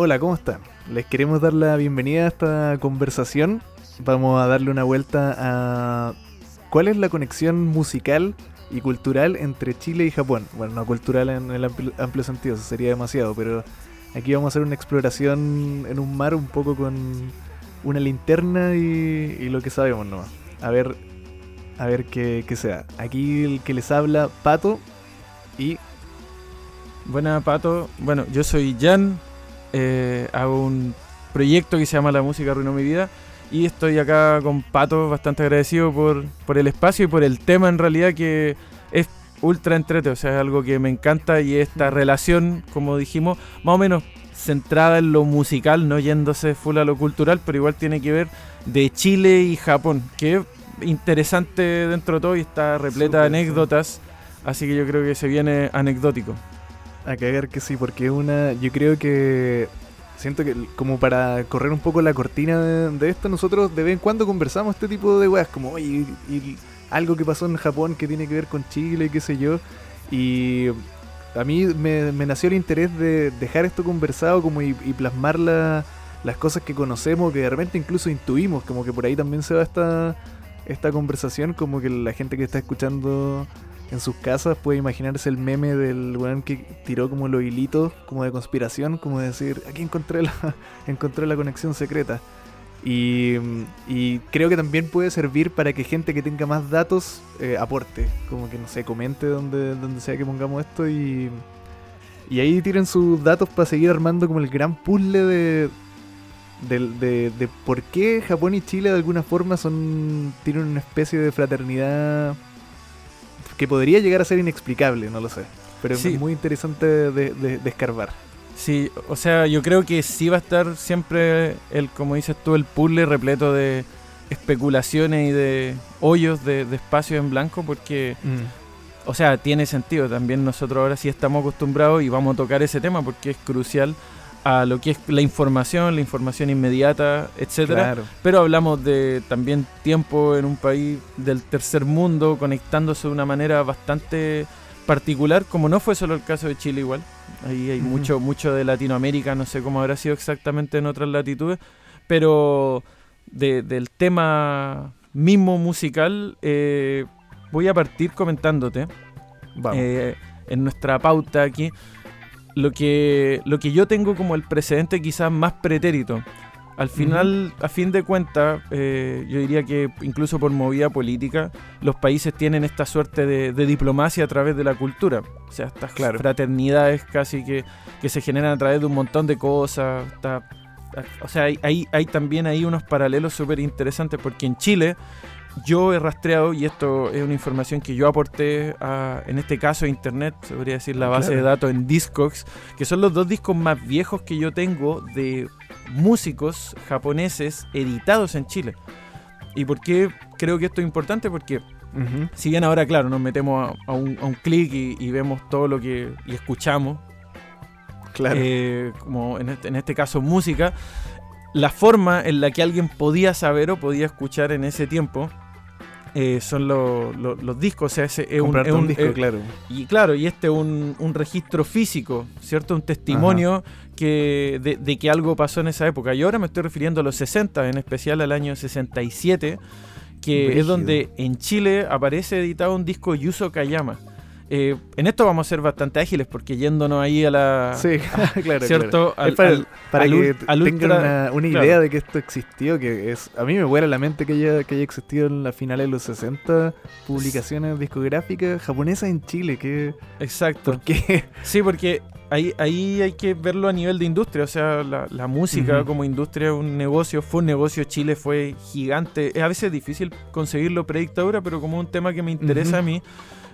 Hola, ¿cómo están? Les queremos dar la bienvenida a esta conversación. Vamos a darle una vuelta a cuál es la conexión musical y cultural entre Chile y Japón. Bueno, no cultural en el amplio, sentido, eso sería demasiado, pero aquí vamos a hacer una exploración en un mar un poco con una linterna y, lo que sabemos nomás. A ver, a ver qué, qué sea. Aquí el que les habla, Pato y... Buena, Pato. Bueno, yo soy Jan, eh, hago un proyecto que se llama La Música Arruinó Mi Vida y estoy acá con Pato, bastante agradecido por, por el espacio y por el tema en realidad que es ultra entrete, o sea, es algo que me encanta y esta relación, como dijimos, más o menos centrada en lo musical, no yéndose full a lo cultural, pero igual tiene que ver de Chile y Japón, que es interesante dentro de todo y está repleta de anécdotas, así que yo creo que se viene anecdótico. A cagar que sí, porque una, yo creo que siento que como para correr un poco la cortina de, esto, nosotros de vez en cuando conversamos este tipo de weas, como, oye, y, algo que pasó en Japón que tiene que ver con Chile, qué sé yo. Y a mí me, nació el interés de dejar esto conversado como y, plasmar las cosas que conocemos, que de repente incluso intuimos, como que por ahí también se va esta, esta conversación, como que la gente que está escuchando en sus casas puede imaginarse el meme del weón que tiró como los hilitos, como de conspiración, como decir, aquí encontré la, encontré la conexión secreta. Y, creo que también puede servir para que gente que tenga más datos eh, aporte, como que no sé, comente donde, donde sea que pongamos esto y, y ahí tiren sus datos para seguir armando como el gran puzzle de, de, de, por qué Japón y Chile de alguna forma son tienen una especie de fraternidad que podría llegar a ser inexplicable, no lo sé. Pero es muy interesante de, de, escarbar. Sí, o sea, yo creo que sí va a estar siempre, el, como dices tú, el puzzle repleto de especulaciones y de hoyos de, de espacio en blanco, porque, mm. o sea, tiene sentido. También nosotros ahora sí estamos acostumbrados y vamos a tocar ese tema porque es crucial a lo que es la información, la información inmediata, etcétera. Pero hablamos de también tiempo en un país del tercer mundo, conectándose de una manera bastante particular, como no fue solo el caso de Chile igual. Ahí hay mucho, mucho de Latinoamérica, no sé cómo habrá sido exactamente en otras latitudes, pero del tema mismo musical, eh, voy a partir comentándote. Eh, en nuestra pauta aquí lo que, lo que yo tengo como el precedente quizás más pretérito. Al final, a fin de cuentas, eh, yo diría que incluso por movida política, los países tienen esta suerte de, diplomacia a través de la cultura. O sea, estas fraternidades casi que, que, se generan a través de un montón de cosas. o sea, hay, hay, también ahí unos paralelos súper interesantes porque en Chile yo he rastreado, y esto es una información que yo aporté a, en este caso a internet, se podría decir la base de datos en Discogs, que son los dos discos más viejos que yo tengo de músicos japoneses editados en Chile. ¿Y por qué creo que esto es importante? Porque si bien ahora, claro, nos metemos a, un, clic y, vemos todo lo que y escuchamos, claro. Eh, como en este, en este caso música, la forma en la que alguien podía saber o podía escuchar en ese tiempo eh, son los discos, o sea, ese es un, disco, claro. Y claro, y este es un, registro físico, ¿cierto? Un testimonio que de, que algo pasó en esa época. Y ahora me estoy refiriendo a los 60, en especial al año 67, que es donde en Chile aparece editado un disco Yuso Kayama. Eh, en esto vamos a ser bastante ágiles porque yéndonos ahí a la. Sí, claro. ¿Cierto? para, que tengan una, idea de que esto existió, que es. A mí me vuela la mente que haya, que haya existido en la finales de los 60 publicaciones discográficas japonesas en Chile. Que, Exacto. ¿Por qué? Sí, porque ahí, ahí hay que verlo a nivel de industria. O sea, la, música como industria, un negocio, fue un negocio. Chile fue gigante. Es a veces difícil conseguirlo predictadura, pero como un tema que me interesa a mí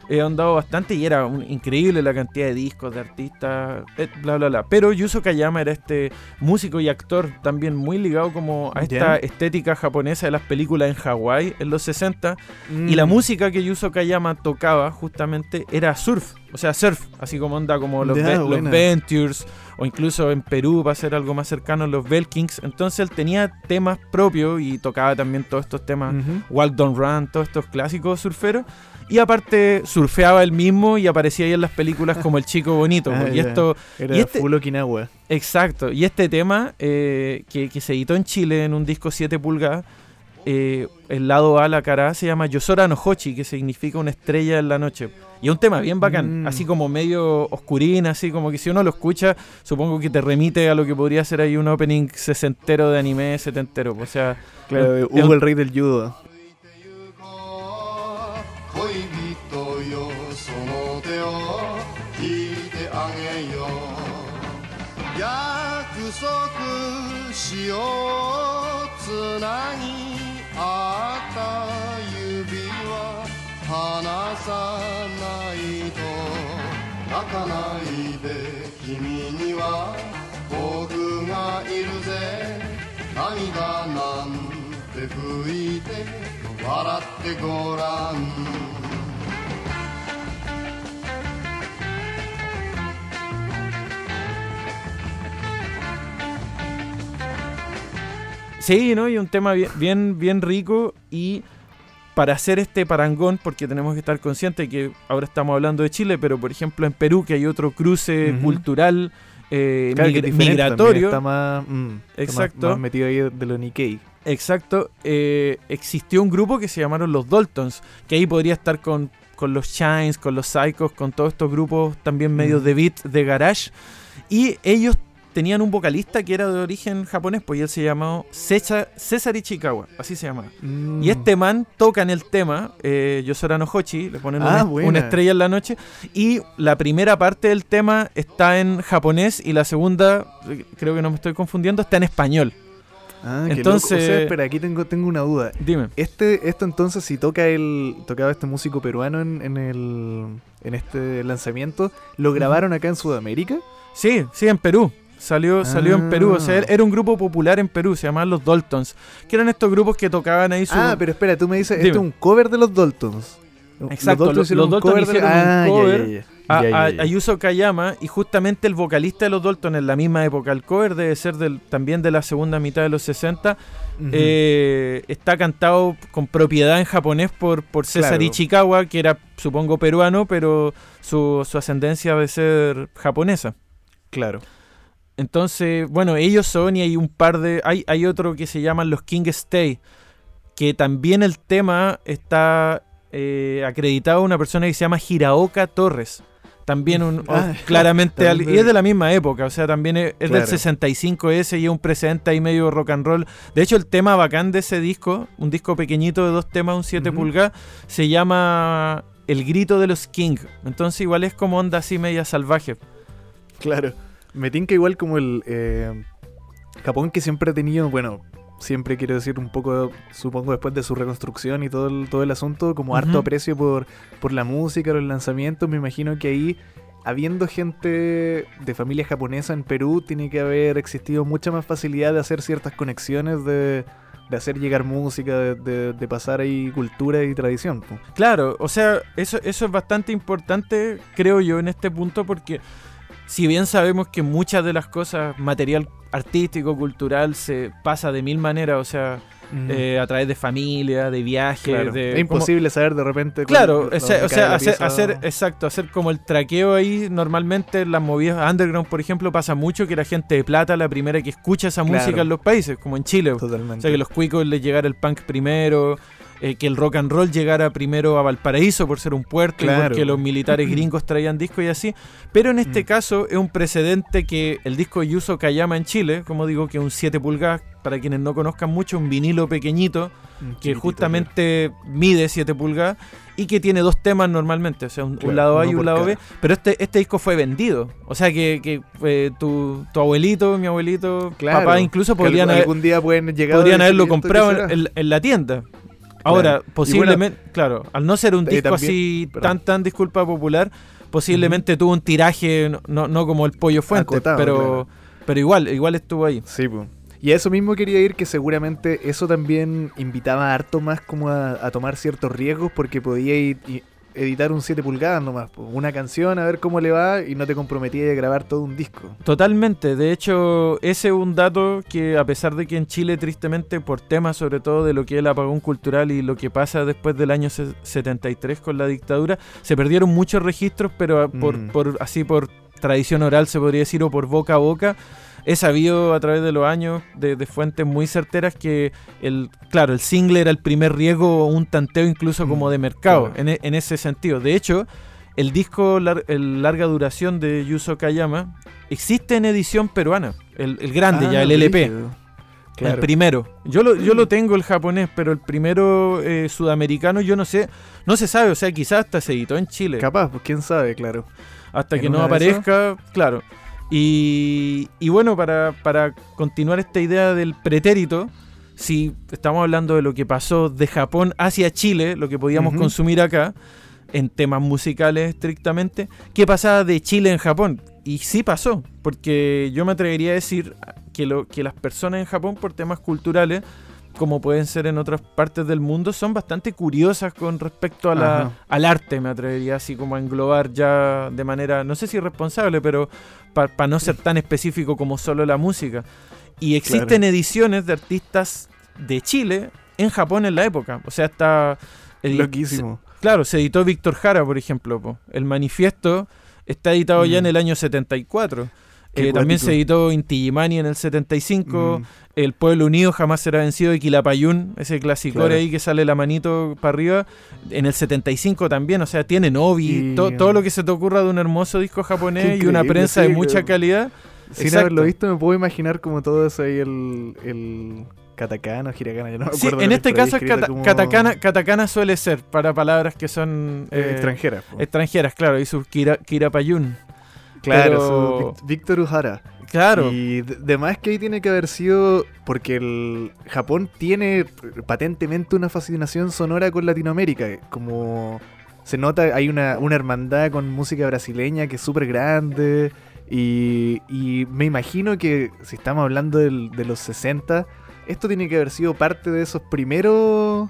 he andado bastante y era increíble la cantidad de discos, de artistas, eh, bla, bla, bla. Pero Yuzo Kayama era este músico y actor también muy ligado como a esta estética japonesa de las películas en Hawái en los 60. Y la mm. música que Yuzo Kayama tocaba justamente era surf. o sea, surf, así como onda como los, Ve- los. Ventures, o incluso en Perú para ser algo más cercano los Belkings. Entonces él tenía temas propios y tocaba también todos estos temas, Ujú. Walk Don't Run, todos estos clásicos surferos. Y aparte surfeaba él mismo y aparecía ahí en las películas como el chico bonito. Ah, y esto, Era y este- full Okinawa. Exacto, y este tema eh, que, que se editó en Chile en un disco 7 pulgadas, eh, el lado A, la cara A, se llama Yosora no Hochi, que significa una estrella en la noche. Y es un tema bien bacán, Mm. así como medio oscurín, así como que si uno lo escucha, supongo que te remite a lo que podría ser ahí un opening sesentero de anime setentero. O sea, Claro, Hugo el rey del judo. 恋人よその手を引いてあげよう。約束しよう。つなぎ合った指は離さないと泣かないで君には僕がいるぜ。涙なんて拭いて 笑ってごらん Sí, ¿no? Y un tema bien, bien, bien rico y para hacer este parangón, porque tenemos que estar conscientes que ahora estamos hablando de Chile, pero por ejemplo en Perú que hay otro cruce Ujú. cultural eh, Claro, que migra- es diferente también, migratorio. Está más, mm, está más- Exacto. más metido ahí de lo Nikkei. Exacto. eh, existió un grupo que se llamaron los Daltons, que ahí podría estar con, con los Shines, con los Psychos, con todos estos grupos también medios Mm. de beat, de garage. Y ellos tenían un vocalista que era de origen japonés, pues y él se llamaba César, Ichikawa, así se llama. Mm. Y este man toca en el tema, eh, Yosora no Hochi, le ponen Ah, una, una estrella en la noche, y la primera parte del tema está en japonés y la segunda, eh, creo que no me estoy confundiendo, está en español. Ah, qué Entonces- loco. O sea, espera, aquí tengo, tengo una duda. Dime. Este, esto entonces, si toca el, tocaba este músico peruano en, en el, en este lanzamiento, ¿lo grabaron acá en Sudamérica? Sí, sí, en Perú. Salió, salió en Perú. O sea, Ah. era un grupo popular en Perú, se llamaban los Daltons. Que eran estos grupos que tocaban ahí su. Ah, pero espera, tú me dices, Dime. esto es un cover de los Daltons. Exacto, los- los de- hicieron un Ah, cover ya, ya. a, Yuzo Kayama y justamente el vocalista de los Daltons en la misma época. El cover debe ser del, también de la segunda mitad de los 60. Ujú. eh, está cantado con propiedad en japonés por, por César Claro. Ichikawa, que era supongo peruano, pero su, su ascendencia debe ser japonesa. Claro. Entonces, bueno, ellos son y hay un par de... Hay, hay otro que se llaman los King Stay, que también el tema está eh, acreditado a una persona que se llama Hiraoka Torres. También un, o- Ah, claramente, al- y es de la misma época, o sea, también es, es Claro. del 65S y es un presente ahí medio rock and roll. De hecho, el tema bacán de ese disco, un disco pequeñito de dos temas, un 7 Ujú. pulgadas, se llama El grito de los King. Entonces igual es como onda así media salvaje. Claro. Me tinca igual como el eh, Japón que siempre ha tenido, bueno, siempre quiero decir un poco, supongo después de su reconstrucción y todo el, todo el asunto, como harto aprecio por, por la música, los lanzamientos. Me imagino que ahí, habiendo gente de familia japonesa en Perú, tiene que haber existido mucha más facilidad de hacer ciertas conexiones, de, de hacer llegar música, de, de- de pasar ahí cultura y tradición. Claro, o sea, eso, eso es bastante importante, creo yo, en este punto, porque si bien sabemos que muchas de las cosas, material artístico, cultural, se pasa de mil maneras, o sea, eh, a través de familia, de viajes, Claro. de... es como- imposible saber de repente. Claro, cuál- o sea, o sea, hacer, hacer- exacto, hacer como el traqueo ahí, normalmente las movidas underground, por ejemplo, pasa mucho que la gente de plata, la primera que escucha esa Claro. música en los países, como en Chile. Totalmente. O sea, que los cuicos les llegara el punk primero, eh, que el rock and roll llegara primero a Valparaíso por ser un puerto, y Claro. porque los militares gringos traían discos y así. Pero en este Mm. caso es un precedente que el disco de Yuzo Kayama en Chile, como digo, que es un 7 pulgadas, para quienes no conozcan mucho, un vinilo pequeñito, Un que justamente mide 7 pulgadas y que tiene dos temas normalmente, o sea, un, lado A y un lado B. Pero este, este disco fue vendido. O sea que, que eh, tu, tu abuelito, mi abuelito, Claro, papá incluso podrían algún, haber, día pueden llegar podrían haberlo "¿Y comprado será?". en, en la tienda. Ahora, Claro. posiblemente, claro, al no ser un disco también- así perdón. tan, tan disculpa popular, posiblemente tuvo un tiraje, no, no, como el pollo fuente, Acotado, pero, claro. pero igual, igual estuvo ahí. Sí, pues. Y a eso mismo quería ir, que seguramente eso también invitaba harto más como a, a tomar ciertos riesgos, porque podía ir, editar un 7 pulgadas nomás, una canción, a ver cómo le va y no te comprometías a grabar todo un disco. Totalmente, de hecho ese es un dato que a pesar de que en Chile tristemente por temas sobre todo de lo que es el apagón cultural y lo que pasa después del año se- 73 con la dictadura, se perdieron muchos registros, pero por, Mm. por así por tradición oral se podría decir o por boca a boca. He sabido a través de los años de, de fuentes muy certeras que el, claro, el single era el primer riesgo o un tanteo incluso como Mm, de mercado, claro. en, e- en ese sentido. De hecho, el disco lar- el larga duración de Yuzo Kayama existe en edición peruana, el, el grande ya, Ah, el LP, el primero. Yo lo, yo lo tengo el japonés, pero el primero eh, sudamericano yo no sé, no se sabe, o sea, quizás hasta se editó en Chile Capaz, pues quién sabe, claro. hasta que no aparezca, claro. Y, y bueno, para, para continuar esta idea del pretérito, si estamos hablando de lo que pasó de Japón hacia Chile, lo que podíamos consumir acá, en temas musicales estrictamente, ¿qué pasaba de Chile en Japón? Y sí pasó, porque yo me atrevería a decir que, lo, que las personas en Japón por temas culturales, como pueden ser en otras partes del mundo, son bastante curiosas con respecto a la, al arte, me atrevería así como a englobar ya de manera, no sé si responsable, pero para no ser tan específico como solo la música. Y existen ediciones de artistas de Chile en Japón en la época. O sea, está... Loquísimo. se- claro, se editó Víctor Jara, por ejemplo. po. El manifiesto está editado ya Mm. en el año 74. Qué Eh, también se editó Inti Illimani en el 75. Mm, El Pueblo Unido jamás será vencido de Quilapayún, ese clásico Claro. ahí que sale la manito para arriba. En el 75 también, o sea, tiene Novi, Y- to- todo lo que se te ocurra de un hermoso disco japonés y una prensa sí, de mucha que- calidad. Sin Exacto. haberlo visto, me puedo imaginar como todo eso ahí, el, el katakana, hiragana, yo no me Sí, acuerdo. en la este caso, es escrita kata- como, katakana, katakana suele ser para palabras que son eh, extranjera. po. extranjeras, claro, y sus kira, kirapayún. Claro, pero- su Vic- Víctor Uhara. Claro, Y de, de más que ahí tiene que haber sido porque el Japón tiene patentemente una fascinación sonora con Latinoamérica. Como se nota, hay una, una hermandad con música brasileña que es súper grande. Y, y me imagino que si estamos hablando del- de los 60, esto tiene que haber sido parte de esos primeros...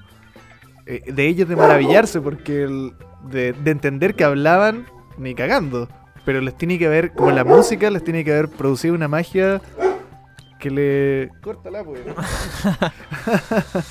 eh, de ellos de maravillarse, porque el- de, de entender que hablaban ni cagando. Pero les tiene que haber, como la música, les tiene que haber producido una magia que le... Córtala, pues.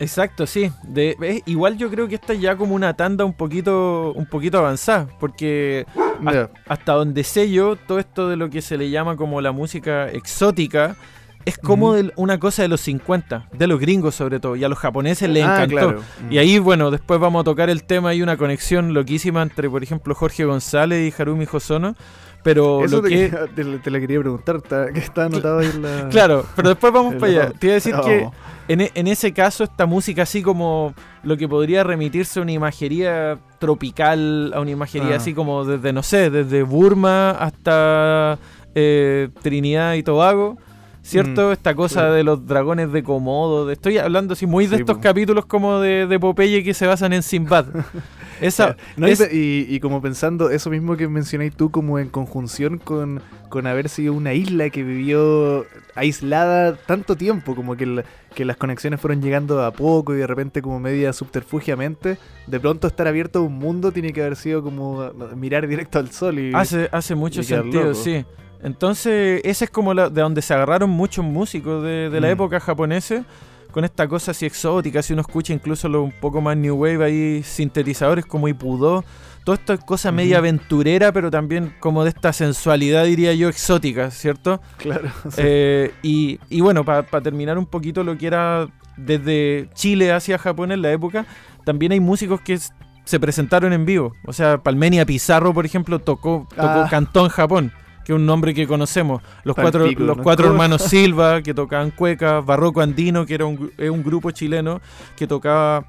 exacto, sí. De, es- igual yo creo que esta es ya como una tanda un poquito, un poquito avanzada, porque Ya. hasta donde sé yo, todo esto de lo que se le llama como la música exótica es como de una cosa de los 50, de los gringos sobre todo, y a los japoneses les Ah, encantó. claro. Y ahí, bueno, después vamos a tocar el tema y una conexión loquísima entre, por ejemplo, Jorge González y Harumi Hosono. Pero Eso lo te, que. quería- te, te la quería preguntar, que está anotado ahí en la... Claro, pero después vamos para allá. Te iba a decir que en, e- en ese caso, esta música, así como lo que podría remitirse a una imagería tropical, a una imagería Ah. así como desde, no sé, desde Burma hasta eh, Trinidad y Tobago. ¿Cierto? Mm, Esta cosa claro. de los dragones de Komodo. de- estoy hablando así muy de Sí, estos po. capítulos como de, de Popeye que se basan en Sinbad. Esa, No, y es- y, y como pensando eso mismo que mencionáis tú, como en conjunción con, con haber sido una isla que vivió aislada tanto tiempo, como que, el- que las conexiones fueron llegando a poco y de repente como media subterfugiamente, de pronto estar abierto a un mundo tiene que haber sido como mirar directo al sol y... Hace, hace mucho sentido, loco. sí. Entonces, ese es como la- de donde se agarraron muchos músicos de, de la Mm. época japonesa, con esta cosa así exótica, si uno escucha incluso lo un poco más new wave ahí, sintetizadores como Ipudó, toda esta cosa media Ujú. aventurera, pero también como de esta sensualidad, diría yo, exótica, ¿cierto? Claro. sí. Eh, y, y bueno, para terminar un poquito lo que era desde Chile hacia Japón en la época, también hay músicos que se presentaron en vivo. O sea, Palmenia Pizarro, por ejemplo, tocó, tocó Ah. cantó en Japón, que es un nombre que conocemos. Los cuatro, los ¿no? cuatro hermanos Silva, que tocaban cueca, Barroco Andino, que era un, es un grupo chileno que tocaba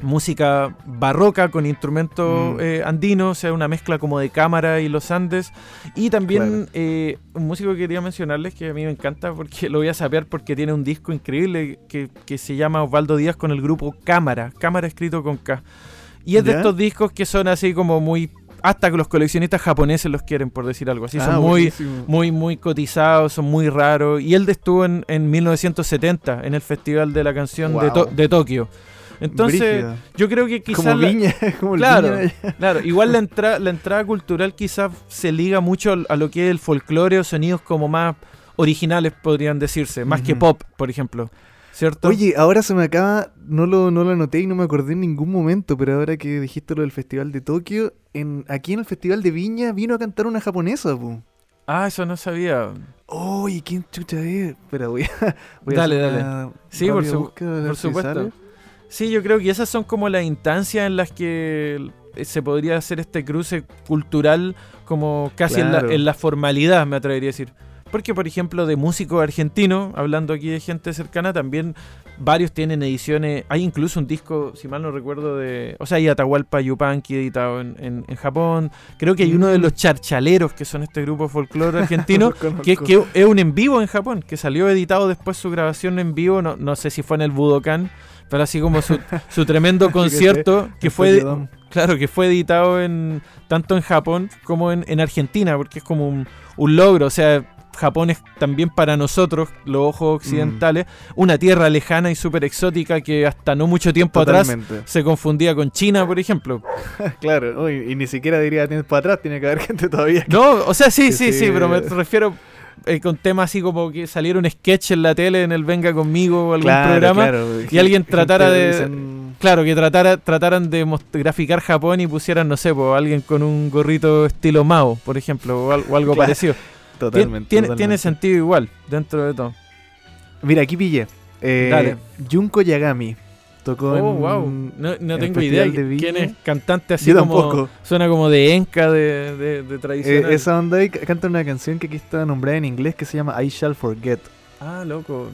música barroca con instrumentos Mm. eh, andinos, o sea, una mezcla como de cámara y los Andes. Y también Claro. eh, un músico que quería mencionarles que a mí me encanta porque lo voy a sapear porque tiene un disco increíble que, que se llama Osvaldo Díaz con el grupo Cámara, Cámara escrito con K. Y es de estos discos que son así como muy... Hasta que los coleccionistas japoneses los quieren, por decir algo así. Ah, son muy, buenísimo. muy, muy cotizados, son muy raros. Y él estuvo en, en 1970 en el Festival de la Canción de, Wow. To- de Tokio. Entonces, yo creo que quizás... como viña, como el Claro, Viña claro. Igual la, entra- la entrada cultural quizás se liga mucho a lo que es el folclore o sonidos como más originales, podrían decirse, más que pop, por ejemplo. ¿Cierto? Oye, ahora se me acaba, no lo, no lo anoté y no me acordé en ningún momento, pero ahora que dijiste lo del Festival de Tokio, en, aquí en el Festival de Viña vino a cantar una japonesa. Ah, eso no sabía. Oye, ¿quién chucha es? Espera, voy a, voy a Dale, hacer dale. Sí, por su- supuesto. Sí, yo creo que esas son como las instancias en las que se podría hacer este cruce cultural como casi en, la, en la formalidad, me atrevería a decir. Porque, por ejemplo, de músicos argentinos, hablando aquí de gente cercana, también varios tienen ediciones. Hay incluso un disco, si mal no recuerdo, de. O sea, hay Atahualpa Yupanqui editado en, en- en Japón. Creo que hay uno de Mm. los charchaleros, que son este grupo folclore argentino, que es que es un en vivo en Japón, que salió editado después su grabación en vivo, no, no sé si fue en el Budokan, pero así como su, su tremendo concierto, que fue, claro, que fue editado en tanto en Japón como en, en Argentina, porque es como un, un logro, o sea, Japón es también para nosotros, los ojos occidentales, una tierra lejana y súper exótica que hasta no mucho tiempo atrás se confundía con China, por ejemplo. Claro, uy, y ni siquiera diría tiempo atrás, tiene que haber gente todavía. que- No, o sea, sí, sí, sí, sí. pero me refiero eh, con temas así como que saliera un sketch en la tele, en el Venga Conmigo o algún Claro, programa. claro, y alguien tratara de- dicen- Claro, que tratara, trataran de graficar Japón y pusieran, no sé, po, alguien con un gorrito estilo Mao, por ejemplo, o, al- o algo Claro, parecido. Totalmente. tiene, totalmente. tiene sentido igual, dentro de todo. Mira, aquí pillé. Eh, Dale. Junko Yagami. Tocó Oh, en- wow. No, no el tengo idea de quién es cantante así Yo como. Suena como de enca de, de, de Eh, tradicional. esa onda ahí canta una canción que aquí está nombrada en inglés que se llama I Shall Forget. Ah, loco.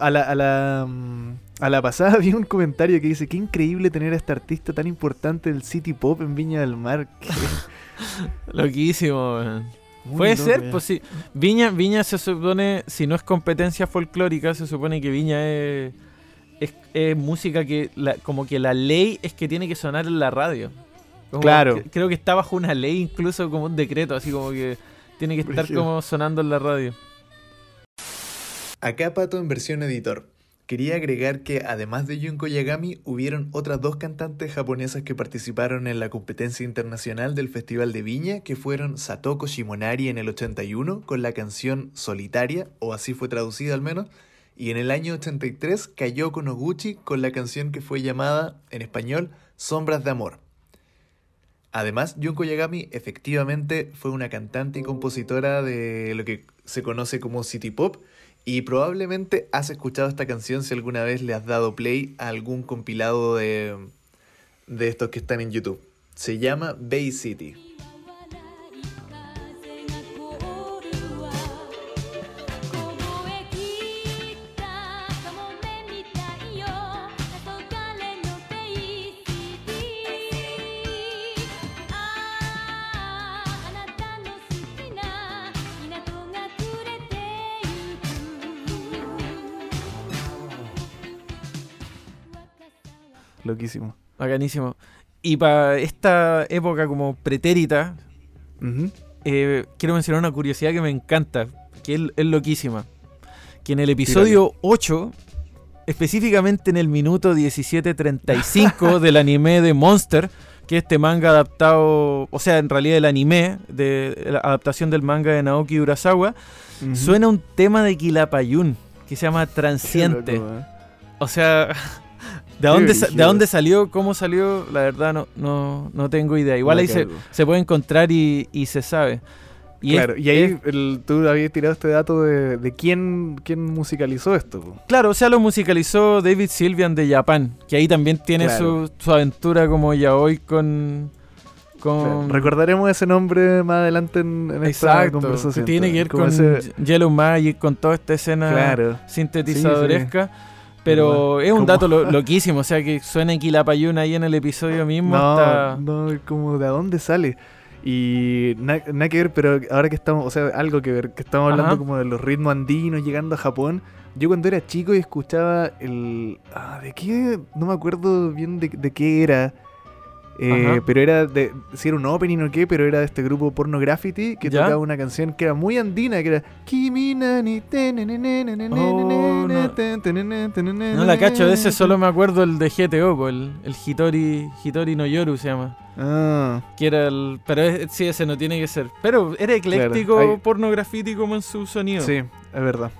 A la, a la, mm, a la pasada vi un comentario que dice, qué increíble tener a este artista tan importante del City Pop en Viña del Mar. Loquísimo, muy Puede loco, ser, pues sí. Viña, Viña se supone, si no es competencia folclórica, se supone que Viña es, es, es música que, la- como que la ley es que tiene que sonar en la radio. Como Claro. que- creo que está bajo una ley, incluso como un decreto, así como que tiene que estar Brígido. como sonando en la radio. Acá Pato en versión editor. Quería agregar que además de Junko Yagami, hubieron otras dos cantantes japonesas que participaron en la competencia internacional del Festival de Viña, que fueron Satoko Shimonari en el 81 con la canción Solitaria, o así fue traducida al menos, y en el año 83 Kayoko Noguchi con la canción que fue llamada, en español, Sombras de Amor. Además, Junko Yagami efectivamente fue una cantante y compositora de lo que se conoce como City Pop, y probablemente has escuchado esta canción si alguna vez le has dado play a algún compilado de, de estos que están en YouTube. Se llama Bay City. Loquísimo. Bacanísimo. Y para esta época como pretérita, eh, quiero mencionar una curiosidad que me encanta, que es, es loquísima. Que en el episodio 8, específicamente en el minuto 17.35 del anime de Monster, que es este manga adaptado, o sea, en realidad el anime, de la adaptación del manga de Naoki Urasawa, suena un tema de Quilapayún que se llama Transiente. loco, ¿eh? O sea, ¿de dónde, ¿de dónde salió? ¿Cómo salió? La verdad no, no, no tengo idea. Igual ahí se, se puede encontrar y, y se sabe. Y es- claro, y ahí es- el- tú habías tirado este dato de, de quién, quién musicalizó esto. po. claro, o sea, lo musicalizó David Sylvian de Japan, que ahí también tiene Claro. su, su aventura como yaoi con, con Recordaremos ese nombre más adelante en, en esta Exacto, conversación. que tiene que ver con ese- Yellow Magic, con toda esta escena Claro. sintetizadoresca. Pero es un dato lo- loquísimo, o sea que suena Quilapayuna ahí en el episodio mismo. No, está- no, como de dónde sale. Y na- nada que ver, pero ahora que estamos, o sea, algo que ver, que estamos hablando Ajá. como de los ritmos andinos llegando a Japón. Yo cuando era chico y escuchaba el... Ah, ¿de qué? No me acuerdo bien de, de qué era. Eh, pero era de... Si era un opening o qué, pero era de este grupo Porno Graffiti que ¿Ya? tocaba una canción que era muy andina, que era... Oh, no. la cacho, de ese solo me acuerdo el de GTO, el, el Hitori, Hitori no Yoru se llama. Ah, Que era el. Pero es- sí, ese no tiene que ser. Pero era ecléctico, Claro, hay- como en su sonido. sí, es verdad.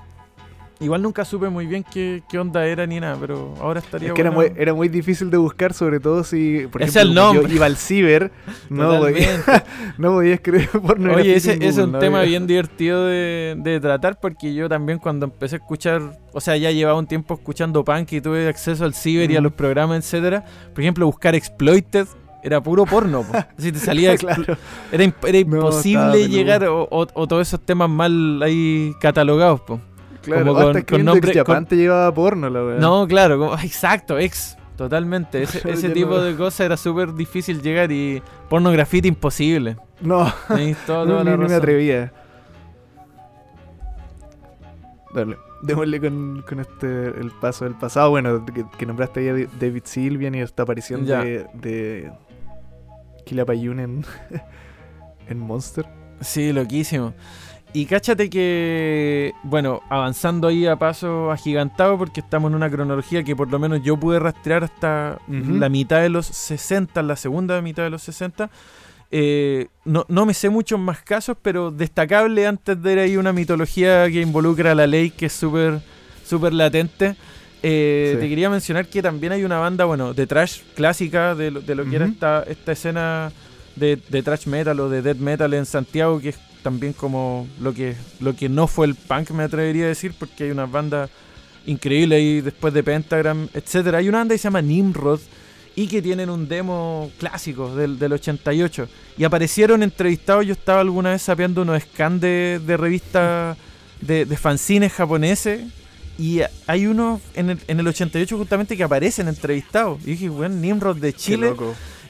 Igual nunca supe muy bien qué, qué onda era ni nada, pero ahora estaría Es que era muy, era muy difícil de buscar, sobre todo si, por Ese es el ejemplo, como yo nombre. iba al ciber, no podía, no podía escribir porno Oye, ese es un no tema había- bien divertido de, de tratar porque yo también cuando empecé a escuchar, o sea, ya llevaba un tiempo escuchando punk y tuve acceso al ciber y a los programas, etcétera. Por ejemplo, buscar exploited era puro porno. po. Si te salía claro. era, imp- era No, imposible llegar o, o- o todos esos temas mal ahí catalogados, po. Claro, Como hasta con- con nombre- Ex Japan con- llevaba porno la weá. No, claro, como- exacto, ex. Totalmente, ese, tipo no- de cosas era súper difícil llegar y porno graffiti imposible. No, toda, no, ni me atrevía. Dale, démosle con, con este el paso del pasado. Bueno, que, que nombraste ahí a David Sylvian y esta aparición Ya. de, de Quilapayún en, en Monster. Sí, loquísimo. Y cáchate que, bueno, avanzando ahí a paso agigantado, porque estamos en una cronología que por lo menos yo pude rastrear hasta la mitad de los 60, la segunda mitad de los 60. Eh, no, no me sé muchos más casos, pero destacable antes de ir ahí una mitología que involucra a la ley, que es súper súper latente. Eh, Sí. Te quería mencionar que también hay una banda, bueno, de trash clásica de lo, de lo que era esta, esta escena de, de trash metal o de death metal en Santiago, que es también como lo que, lo que no fue el punk, me atrevería a decir, porque hay unas bandas increíbles ahí después de Pentagram, etcétera. Hay una banda que se llama Nimrod y que tienen un demo clásico del, del 88. Y aparecieron entrevistados, yo estaba alguna vez sapeando unos scans de, de revistas de, de fanzines japoneses. Y hay unos en el, en el 88 justamente que aparecen entrevistados. Y dije, bueno, Nimrod de Chile.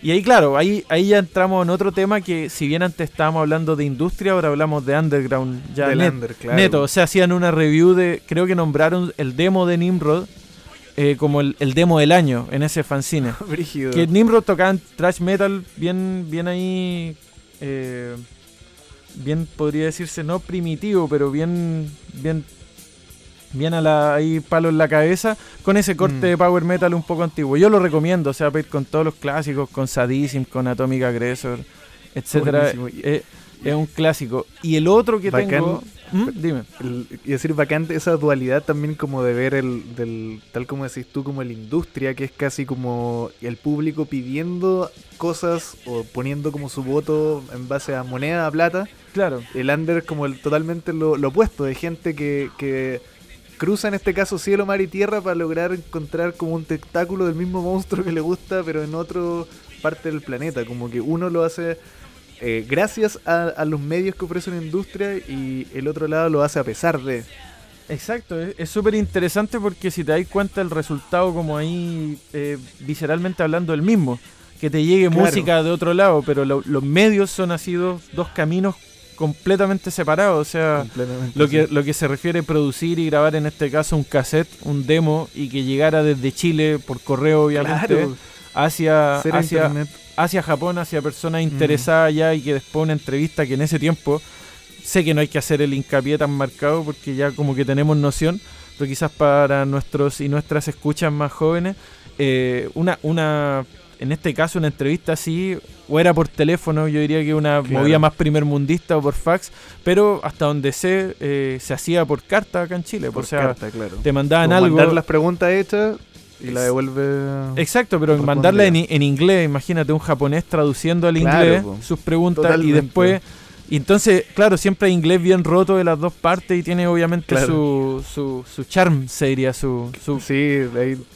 Y ahí, claro, ahí, ahí ya entramos en otro tema que, si bien antes estábamos hablando de industria, ahora hablamos de underground. Ya Del net- under, claro. neto. O sea, hacían una review de. Creo que nombraron el demo de Nimrod eh, como el, el demo del año en ese fanzine. Brígido. que Nimrod tocaban thrash metal bien, bien ahí. eh, bien podría decirse, no primitivo, pero bien. bien bien a la ahí palo en la cabeza con ese corte Mm. de power metal un poco antiguo. Yo lo recomiendo, o sea, con todos los clásicos, con Sadism, con Atomic Aggressor, etcétera. Eh, es un clásico. Y el otro que Bacán. tengo, ¿Mm? dime. Y decir vacante esa dualidad también como de ver el del tal como decís tú como la industria que es casi como el público pidiendo cosas o poniendo como su voto en base a moneda a plata Claro. el under como el totalmente lo, lo opuesto de gente que, que cruza en este caso cielo mar y tierra para lograr encontrar como un tentáculo del mismo monstruo que le gusta pero en otra parte del planeta. Como que uno lo hace eh, gracias a, a los medios que ofrece una industria y el otro lado lo hace a pesar de. Exacto, es es súper interesante porque si te das cuenta el resultado como ahí eh, visceralmente hablando el mismo, que te llegue Claro. música de otro lado, pero lo- los medios son así dos, dos caminos completamente separados, o sea, lo que, sí. lo que se refiere a producir y grabar en este caso un cassette, un demo y que llegara desde Chile por correo obviamente Claro, hacia, hacia, hacia Japón, hacia personas interesadas ya y que después una entrevista que en ese tiempo sé que no hay que hacer el hincapié tan marcado porque ya como que tenemos noción, pero quizás para nuestros y nuestras escuchas más jóvenes, eh, una, una, en este caso una entrevista así, o era por teléfono, yo diría que una Claro. movida más primermundista o por fax, pero hasta donde sé, eh, se hacía por carta acá en Chile, por o sea, carta, claro. te mandaban algo. mandar las preguntas hechas y la devuelve Exacto, pero mandarla en, en inglés, imagínate un japonés traduciendo al Claro, inglés po. sus preguntas y después Y entonces, claro, siempre hay inglés bien roto de las dos partes y tiene obviamente Claro. su, su, su charm, se diría, su, su Sí,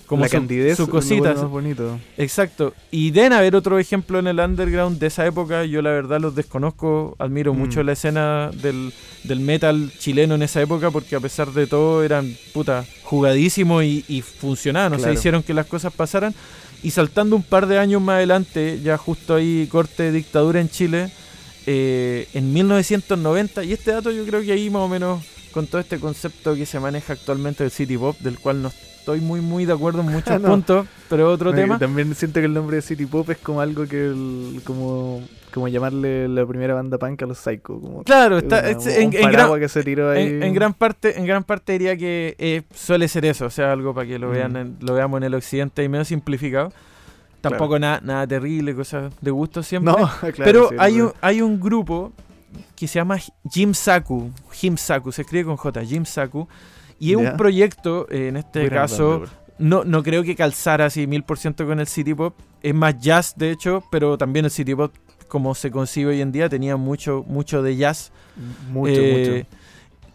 como la su- candidez. su cosita, más bonito. Exacto. Y deben haber otro ejemplo en el underground de esa época. Yo la verdad los desconozco. Admiro Mm. mucho la escena del, del metal chileno en esa época porque a pesar de todo eran puta jugadísimos y, y funcionaban. O sea, hicieron que las cosas pasaran. Y saltando un par de años más adelante, ya justo ahí corte de dictadura en Chile, eh, en 1990, y este dato yo creo que ahí más o menos con todo este concepto que se maneja actualmente del City Pop, del cual no estoy muy muy de acuerdo en muchos No. puntos, pero otro Me- tema. También siento que el nombre de City Pop es como algo que. el- como, como llamarle la primera banda punk a los Psycho. Como Claro, es está, una- es- un en, en paraguas gran, que se tiró ahí. en- en gran parte, en gran parte diría que eh, suele ser eso, o sea, algo para que lo Mm. vean, en- lo veamos en el occidente y menos simplificado. Tampoco nada, nada terrible, cosas de gusto siempre. No, claro. Pero sí, hay un, hay un grupo que se llama Jim Saku, Jim Saku, se escribe con J, Jim Saku, y es un proyecto, eh, en este caso, no, no creo que calzara así mil por ciento con el City Pop. Es más jazz, de hecho, pero también el City Pop, como se concibe hoy en día, tenía mucho, mucho de jazz. Mucho, Eh, mucho.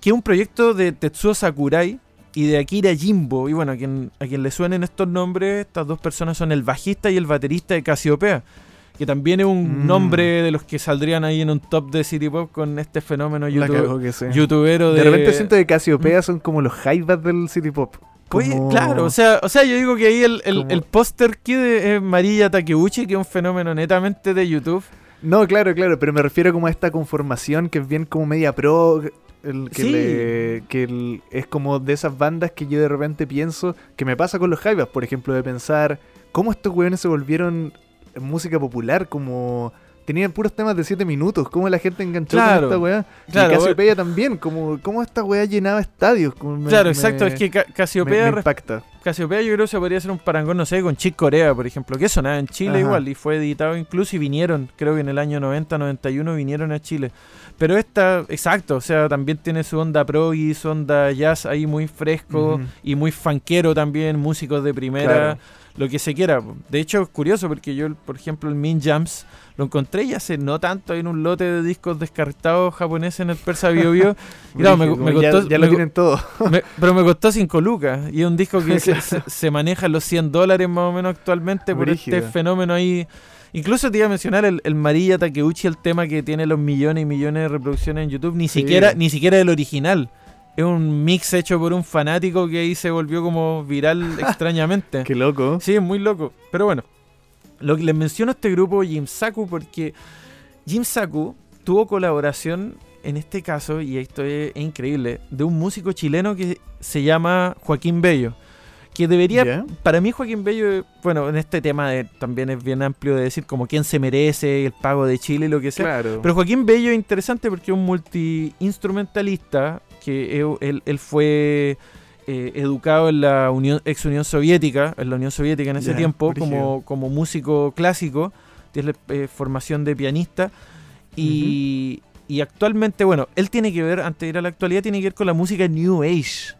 Que es un proyecto de Tetsuo Sakurai y de Akira Jimbo. Y bueno, a quien, a quien le suenen estos nombres, estas dos personas son el bajista y el baterista de Casiopea. Que también es un Mm. nombre de los que saldrían ahí en un top de City Pop con este fenómeno YouTube, youtubero de... De repente siento que Casiopea son como los Jaivas del City Pop. Pues, Como- claro, o sea, o sea, yo digo que ahí el, el, como- el póster de eh, Marilla Takeuchi, que es un fenómeno netamente de YouTube. No, claro, claro, pero me refiero como a esta conformación que es bien como media pro, el, que, Sí. le- que el- es como de esas bandas que yo de repente pienso, que me pasa con los Jaivas, por ejemplo, de pensar cómo estos weones se volvieron música popular, como tenían puros temas de 7 minutos, cómo la gente enganchó Claro, con esta weá. claro, y Cassiopeia también, como cómo esta weá llenaba estadios. como claro, me- exacto, es que Ca- Casiopea, me impacta. Casiopea yo creo que se podría hacer un parangón, no sé, con Chick Corea, por ejemplo, que sonaba en Chile Ajá. igual y fue editado incluso y vinieron, creo que en el año 90, 91 vinieron a Chile. Pero esta, exacto, o sea, también tiene su onda pro y su onda jazz ahí muy fresco y muy fanquero también, músicos de primera. Claro. lo que se quiera. De hecho, es curioso porque yo, por ejemplo, el Min Jams lo encontré y hace no tanto en un lote de discos descartados japoneses en el Persa Bio Bio. Y claro, me, ya- costó, ya, me lo tienen todo. me- pero me costó 5 lucas. Y es un disco que se, se- se maneja los 100 dólares más o menos actualmente por Brígido. este fenómeno ahí. Incluso te iba a mencionar el, el Marilla Takeuchi, el tema que tiene los millones y millones de reproducciones en YouTube. Ni Sí. siquiera ni siquiera el original. Es un mix hecho por un fanático que ahí se volvió como viral extrañamente. Qué loco. Sí, es muy loco. Pero bueno, lo que les menciono a este grupo Jim Saku porque Jim Saku tuvo colaboración en este caso, y esto es, es increíble, de un músico chileno que se llama Joaquín Bello. Que debería, para mí Joaquín Bello, bueno, en este tema de- también es bien amplio de decir como quién se merece, el pago de Chile y lo que sea. Claro. Pero Joaquín Bello es interesante porque es un multi-instrumentalista que él, él- él fue eh, educado en la Unión, ex Unión Soviética, en la Unión Soviética en ese tiempo, como, como músico clásico, tiene eh, formación de pianista. Y, y actualmente, bueno, él tiene que ver, antes de ir a la actualidad, tiene que ver con la música New Age.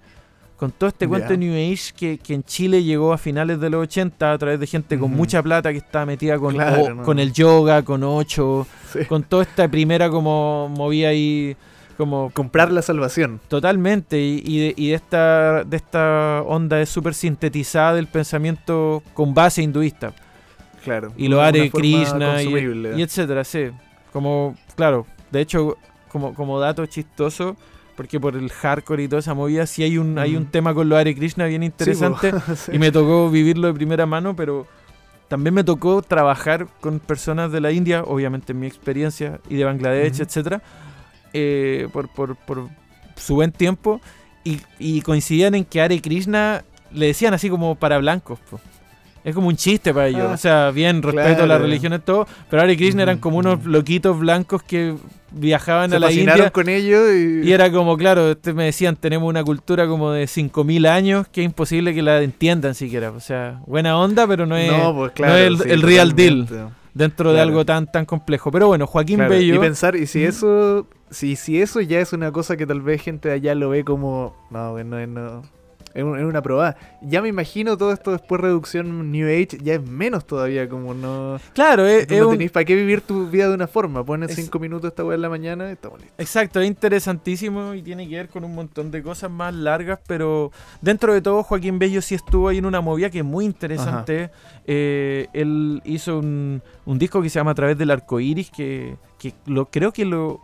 Con todo este cuento de New Age que, que en Chile llegó a finales de los 80 a través de gente con mucha plata que estaba metida con, Claro, o- no. con el yoga, con ocho, Sí. con toda esta primera como movía ahí como Comprar la salvación. totalmente y, y de, y de esta de esta onda es súper sintetizada del pensamiento con base hinduista Claro. y lo forma Krishna y, y etcétera sí como claro de hecho como como dato chistoso porque por el hardcore y toda esa movida sí hay un hay un Mm. tema con lo Hare Krishna bien interesante Sí. y me tocó vivirlo de primera mano, pero también me tocó trabajar con personas de la India, obviamente en mi experiencia, y de Bangladesh, Ujú. etcétera, eh, por, por, por su buen tiempo, y, y coincidían en que Hare Krishna le decían así como para blancos. po. Es como un chiste para ellos. Ah, o sea, bien, respeto a las claro. religiones, todo, pero Hare Krishna eran como unos loquitos blancos que viajaban Se a la India. con ellos y, Y era como, claro, este me decían, tenemos una cultura como de 5.000 años que es imposible que la entiendan siquiera. O sea, buena onda, pero no es no, pues claro, no es el- sí, el real deal. dentro de claro. algo tan tan complejo. Pero bueno, Joaquín Claro, Bello... Y pensar, y si eso, si, si eso ya es una cosa que tal vez gente de allá lo ve como, no, bueno, no, Es, un- es una probada. Ya me imagino todo esto después reducción New Age, ya es menos todavía, como no... Claro, es, no es un- tenéis para qué vivir tu vida de una forma. Pones Es- cinco minutos esta weá en la mañana y estamos listos. Exacto, es interesantísimo y tiene que ver con un montón de cosas más largas, pero dentro de todo Joaquín Bello sí estuvo ahí en una movida que es muy interesante. Eh, él hizo un, un disco que se llama A través del arco iris, que, que lo, creo que lo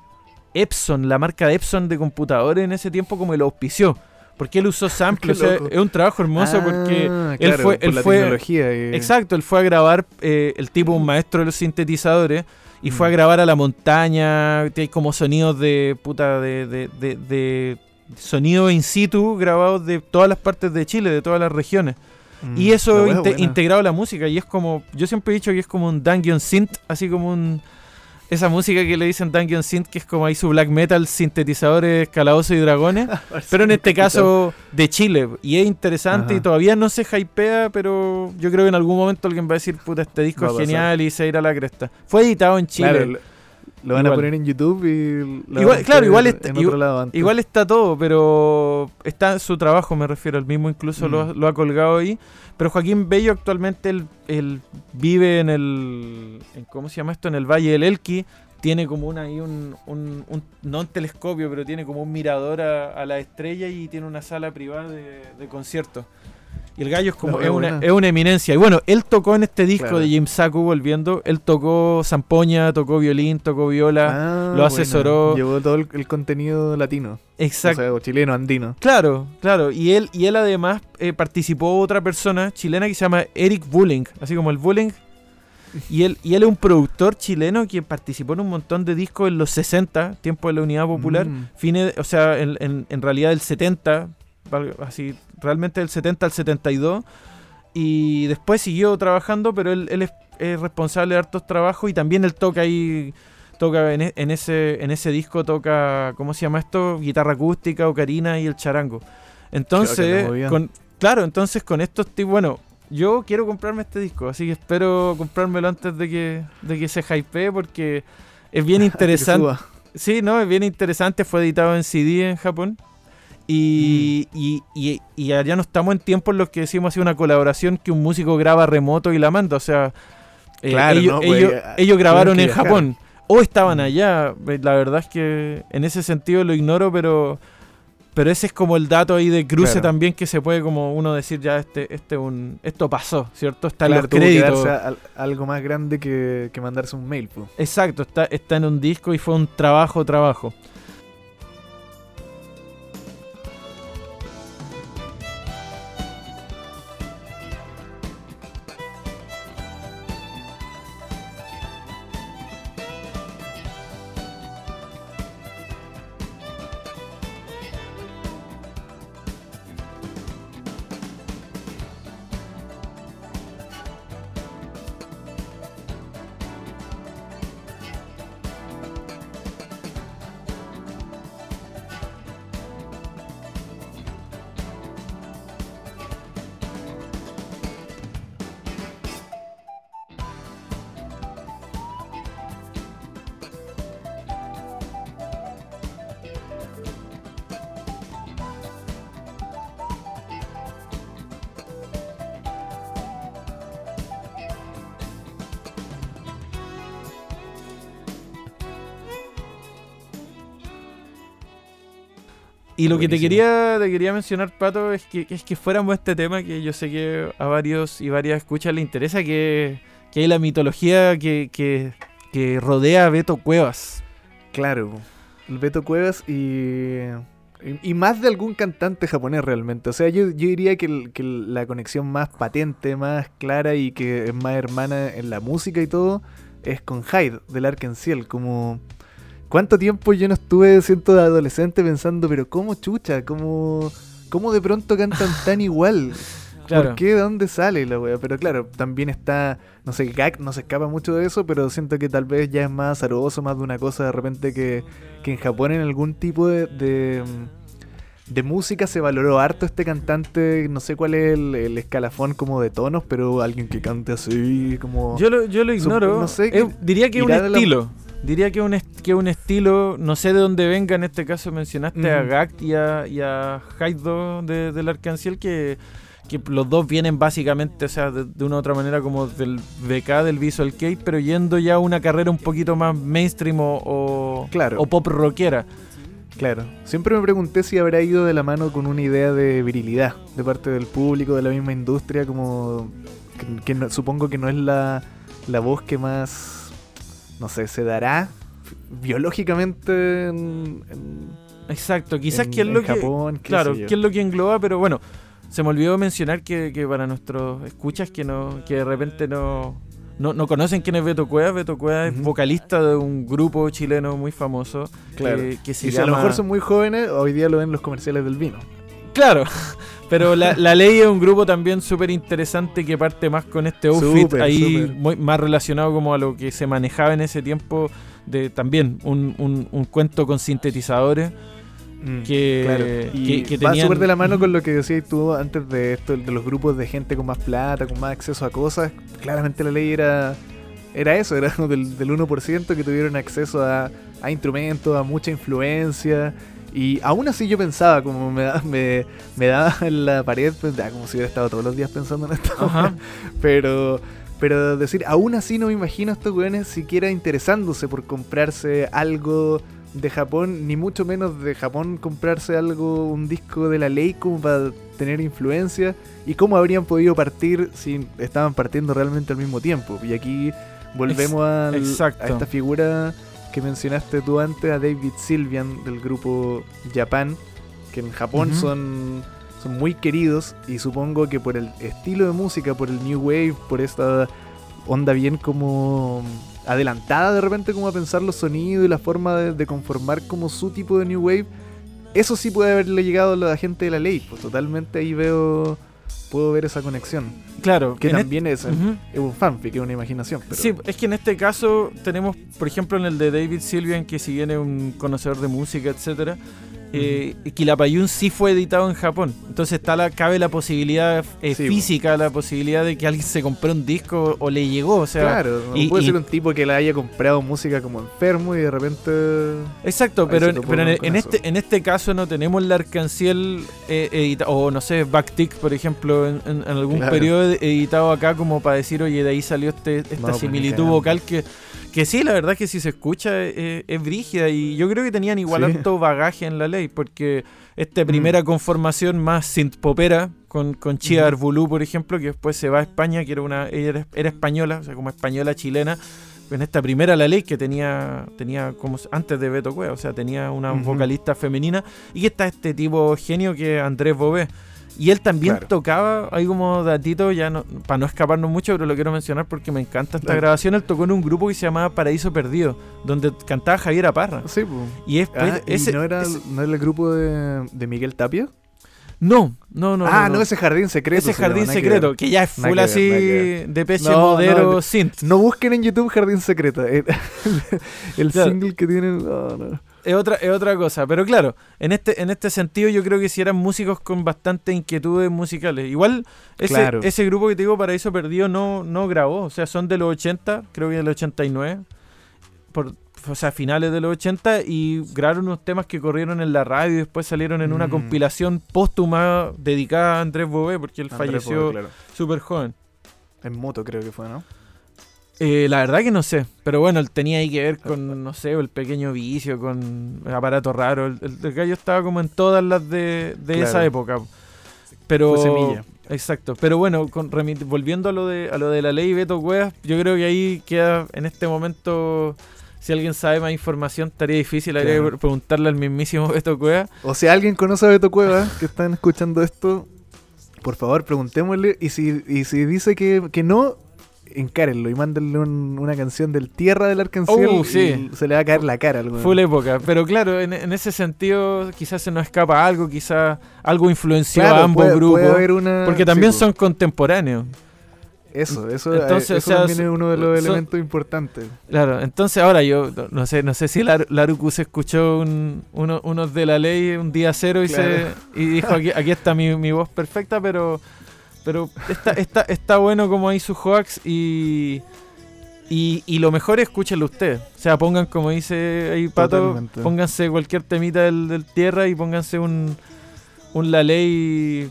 Epson, la marca de Epson de computadores en ese tiempo como lo auspició. Porque él usó samples, o sea, es un trabajo hermoso porque Ah, él claro, fue- por él la fue- tecnología. y- Exacto, él fue a grabar, eh, el tipo un maestro de los sintetizadores, y fue a Mm. grabar a la montaña, que hay como sonidos de puta, de, de, de, de sonido in situ grabados de todas las partes de Chile, de todas las regiones. Mm, Y eso inte- buena. integrado a la música, y es como, yo siempre he dicho que es como un Dungeon Synth, así como un... Esa música que le dicen Dungeon Synth, que es como ahí su black metal, sintetizadores, calabozos y dragones. Pero en este caso de Chile. Y es interesante Ajá. y todavía no se hypea, pero yo creo que en algún momento alguien va a decir, puta, este disco Va es pasar. genial y se irá a la cresta. Fue editado en Chile. Claro, lo, lo van Igual. a poner en YouTube y lo Igual- van a claro, igual en está- otro igual-. Igual está todo, pero está su trabajo, me refiero, el mismo incluso lo, Mm. lo ha colgado ahí. Pero Joaquín Bello actualmente él, él vive en el, en, ¿cómo se llama esto? En el Valle del Elqui. Tiene como una, ahí un, un- un- no un telescopio, pero tiene como un mirador a, a la estrella y tiene una sala privada de, de conciertos. Y el gallo es como, es una, es una eminencia. Y bueno, él tocó en este disco Claro. de James Saku volviendo, él tocó zampoña, tocó violín, tocó viola. Ah, lo asesoró. Llevó todo el, el contenido latino. Exacto. O sea, o chileno, andino. Claro, claro. Y él, y él además eh, participó otra persona chilena que se llama Eric Bulling, así como el Bulling. Y él, y él es un productor chileno que participó en un montón de discos en los 60, tiempo de la Unidad Popular, Mm. fines, o sea, en, en- en realidad del 70, val- así, realmente del 70 al 72. Y después siguió trabajando, pero él, él es, es responsable de hartos trabajos y también él toca ahí, toca en, e- en ese, en ese disco, toca, ¿cómo se llama esto? Guitarra acústica, ocarina y el charango. Entonces, con, claro, entonces con estos tipos, bueno, yo quiero comprarme este disco, así que espero comprármelo antes de que, de que se hypee porque es bien interesante. Sí, no, es bien interesante. Fue editado en CD en Japón. Y, Mm. y, y, y allá no estamos en tiempos en los que decimos así una colaboración que un músico graba remoto y la manda. O sea, eh, Claro, ellos, no, pues, ellos, eh, ellos grabaron en viajar. Japón o estaban Mm. allá. Eh, La verdad es que en ese sentido lo ignoro, pero pero ese es como el dato ahí de cruce Claro. también que se puede como uno decir ya este este un esto pasó, ¿cierto? Está en Claro, los tuvo que créditos. darse a- a- algo más grande que, que mandarse un mail. po. Exacto, está, está en un disco y fue un trabajo, trabajo. Y lo que te quería, te quería mencionar, Pato, es que, es que fuéramos a este tema que yo sé que a varios y varias escuchas le interesa, que, que hay la mitología que, que, que rodea a Beto Cuevas. Claro. Beto Cuevas y, y. más de algún cantante japonés realmente. O sea, yo, yo diría que, el- que la conexión más patente, más clara y que es más hermana en la música y todo es con Hyde del Arkansas. Como. ¿Cuánto tiempo yo no estuve siendo de adolescente pensando, pero cómo chucha? ¿Cómo, cómo de pronto cantan tan igual? Claro. ¿Por qué? ¿De dónde sale la wea? Pero claro, también está, no sé, Gag no se escapa mucho de eso, pero siento que tal vez ya es más azaroso, más de una cosa de repente que, que en Japón en algún tipo de, de, de música se valoró harto este cantante, no sé cuál es el, el escalafón como de tonos, pero alguien que cante así, como... Yo lo, yo lo ignoro. no sé, Eh, diría que es un la- estilo. Diría que un, que un estilo, no sé de dónde venga, en este caso mencionaste a. Gact y a, y a Haido de, del Arcanciel, que, que los dos vienen básicamente, o sea, de, de una u otra manera como del VK, del Visual Kei, pero yendo ya a una carrera un poquito más mainstream o, o, Claro. o pop rockera. Claro. Siempre me pregunté si habrá ido de la mano con una idea de virilidad de parte del público, de la misma industria, como que, que no- supongo que no es la, la voz que más, no sé, se dará biológicamente en, en- Exacto, quizás en- que es lo que... Japón, qué Claro, que es lo que engloba, pero bueno, se me olvidó mencionar que, que para nuestros escuchas que no que de repente no, no, no conocen quién es Beto Cueva, Beto Cueva es vocalista de un grupo chileno muy famoso Claro. que, que se y si a lo mejor son muy jóvenes, hoy día lo ven en los comerciales del vino. Claro, pero la, la Ley es un grupo también súper interesante que parte más con este outfit ahí muy- más relacionado como a lo que se manejaba en ese tiempo de también un, un- un cuento con sintetizadores que, Claro, que, que va súper de la mano con lo que decías tú antes de esto, de los grupos de gente con más plata, con más acceso a cosas. Claramente la ley era, era eso, era del, del 1% que tuvieron acceso a, a instrumentos, a mucha influencia. Y aún así yo pensaba, como me, da- me, me daba en la pared, pues, ya, como si hubiera estado todos los días pensando en esto. Ajá. Pero, pero decir, aún así no me imagino a estos weones siquiera interesándose por comprarse algo de Japón, ni mucho menos de Japón comprarse algo, un disco de la ley como para tener influencia. Y cómo habrían podido partir si estaban partiendo realmente al mismo tiempo. Y aquí volvemos al- a esta figura que mencionaste tú antes, a David Sylvian del grupo Japan, que en Japón son, son muy queridos y supongo que por el estilo de música, por el New Wave, por esta onda bien como adelantada de repente como a pensar los sonidos y la forma de, de conformar como su tipo de New Wave, eso sí puede haberle llegado a la gente de la ley, pues totalmente ahí veo, puedo ver esa conexión, Claro, que también es, un fanfic, es una imaginación. Pero, Sí, es que en este caso tenemos, por ejemplo, en el de David Sylvian, que si bien es un conocedor de música, etcétera, eh, Quilapayún sí fue editado en Japón. Entonces está la, cabe la posibilidad eh, Sí, física, la posibilidad de que alguien se compró un disco o le llegó. O sea, claro, no y- puede y- ser un tipo que la haya comprado música como enfermo y de repente... Exacto, pero, en, pero en, este, en este caso no tenemos la Arcanciel eh, edita- o no sé, Backtick, por ejemplo, en, algún Claro. periodo ed- editado acá como para decir, oye, de ahí salió este, esta No, similitud vocal que, que sí, la verdad que si se escucha eh, es brígida y yo creo que tenían igual Sí. Mm. harto bagaje en la ley, porque esta primera conformación más synth-popera con, con Chia. Arbulú, por ejemplo, que después se va a España, que era una ella era, era española, o sea, como española chilena, en esta primera la ley que tenía tenía como antes de Beto Cueva, o sea, tenía una vocalista femenina y que está este tipo genio que es Andrés Bobé. Y él también Claro. tocaba, hay como datito, ya no, para no escaparnos mucho, pero lo quiero mencionar porque me encanta esta grabación. Él tocó en un grupo que se llamaba Paraíso Perdido, donde cantaba Javier Aparra. Sí, pues. Y después, Ah, ¿y ese, no, era, ese- ¿no era el grupo de, de Miguel Tapia? no, no, no. ah, no, ese jardín secreto. ese jardín que secreto, que, ya es full ver, así de peche No, modero no, synth. No busquen en YouTube Jardín Secreto. El, single que tienen. no. Es otra, es otra cosa. Pero claro, en este, en este sentido yo creo que si eran músicos con bastante inquietudes musicales. Igual ese, Claro. ese grupo que te digo, Paraíso Perdido, no, no grabó. O sea, son de los 80, creo que del 89. Por, o sea, finales de los 80 y grabaron unos temas que corrieron en la radio y después salieron en una Mm. compilación póstuma dedicada a Andrés Bobé porque él Andrés falleció claro. súper joven. En moto creo que fue, ¿no? Eh, la verdad que no sé, pero bueno, él tenía ahí que ver con, no sé, el pequeño vicio, con aparato raro. El, el- el gallo estaba como en todas las de, de Claro. esa época. Pero, Fue semilla. Exacto, pero bueno, con, volviendo a lo, de, a lo de la ley Beto Cuevas, yo creo que ahí queda en este momento, si alguien sabe más información, estaría difícil, habría Claro. que preguntarle al mismísimo Beto Cuevas. O si alguien conoce a Beto Cueva, que están escuchando esto, por favor preguntémosle. Y si, y si dice que, que no, encárenlo y mándenle un- una canción del Tierra del Arcanciel. Oh, sí. y se le va a caer la cara. Fue la época, pero claro, en, en ese sentido quizás se nos escapa algo, quizás algo influenció Claro, a ambos puede- grupos. puede haber una- Porque también son contemporáneos. Eso, eso, Entonces, eh, o eso sea, también es uno de los son- elementos importantes. Claro, entonces ahora yo no- no sé, no sé si Lar- Laruku se escuchó un, uno, unos de la ley un día cero y, Claro. se, y dijo aquí, aquí está mi, mi voz perfecta, pero pero está, está, está bueno como hay sus hoax y, Y, y lo mejor es escúchenlo ustedes. O sea, pongan, como dice ahí Pato, Totalmente. pónganse cualquier temita del, del tierra y pónganse un, un La Ley.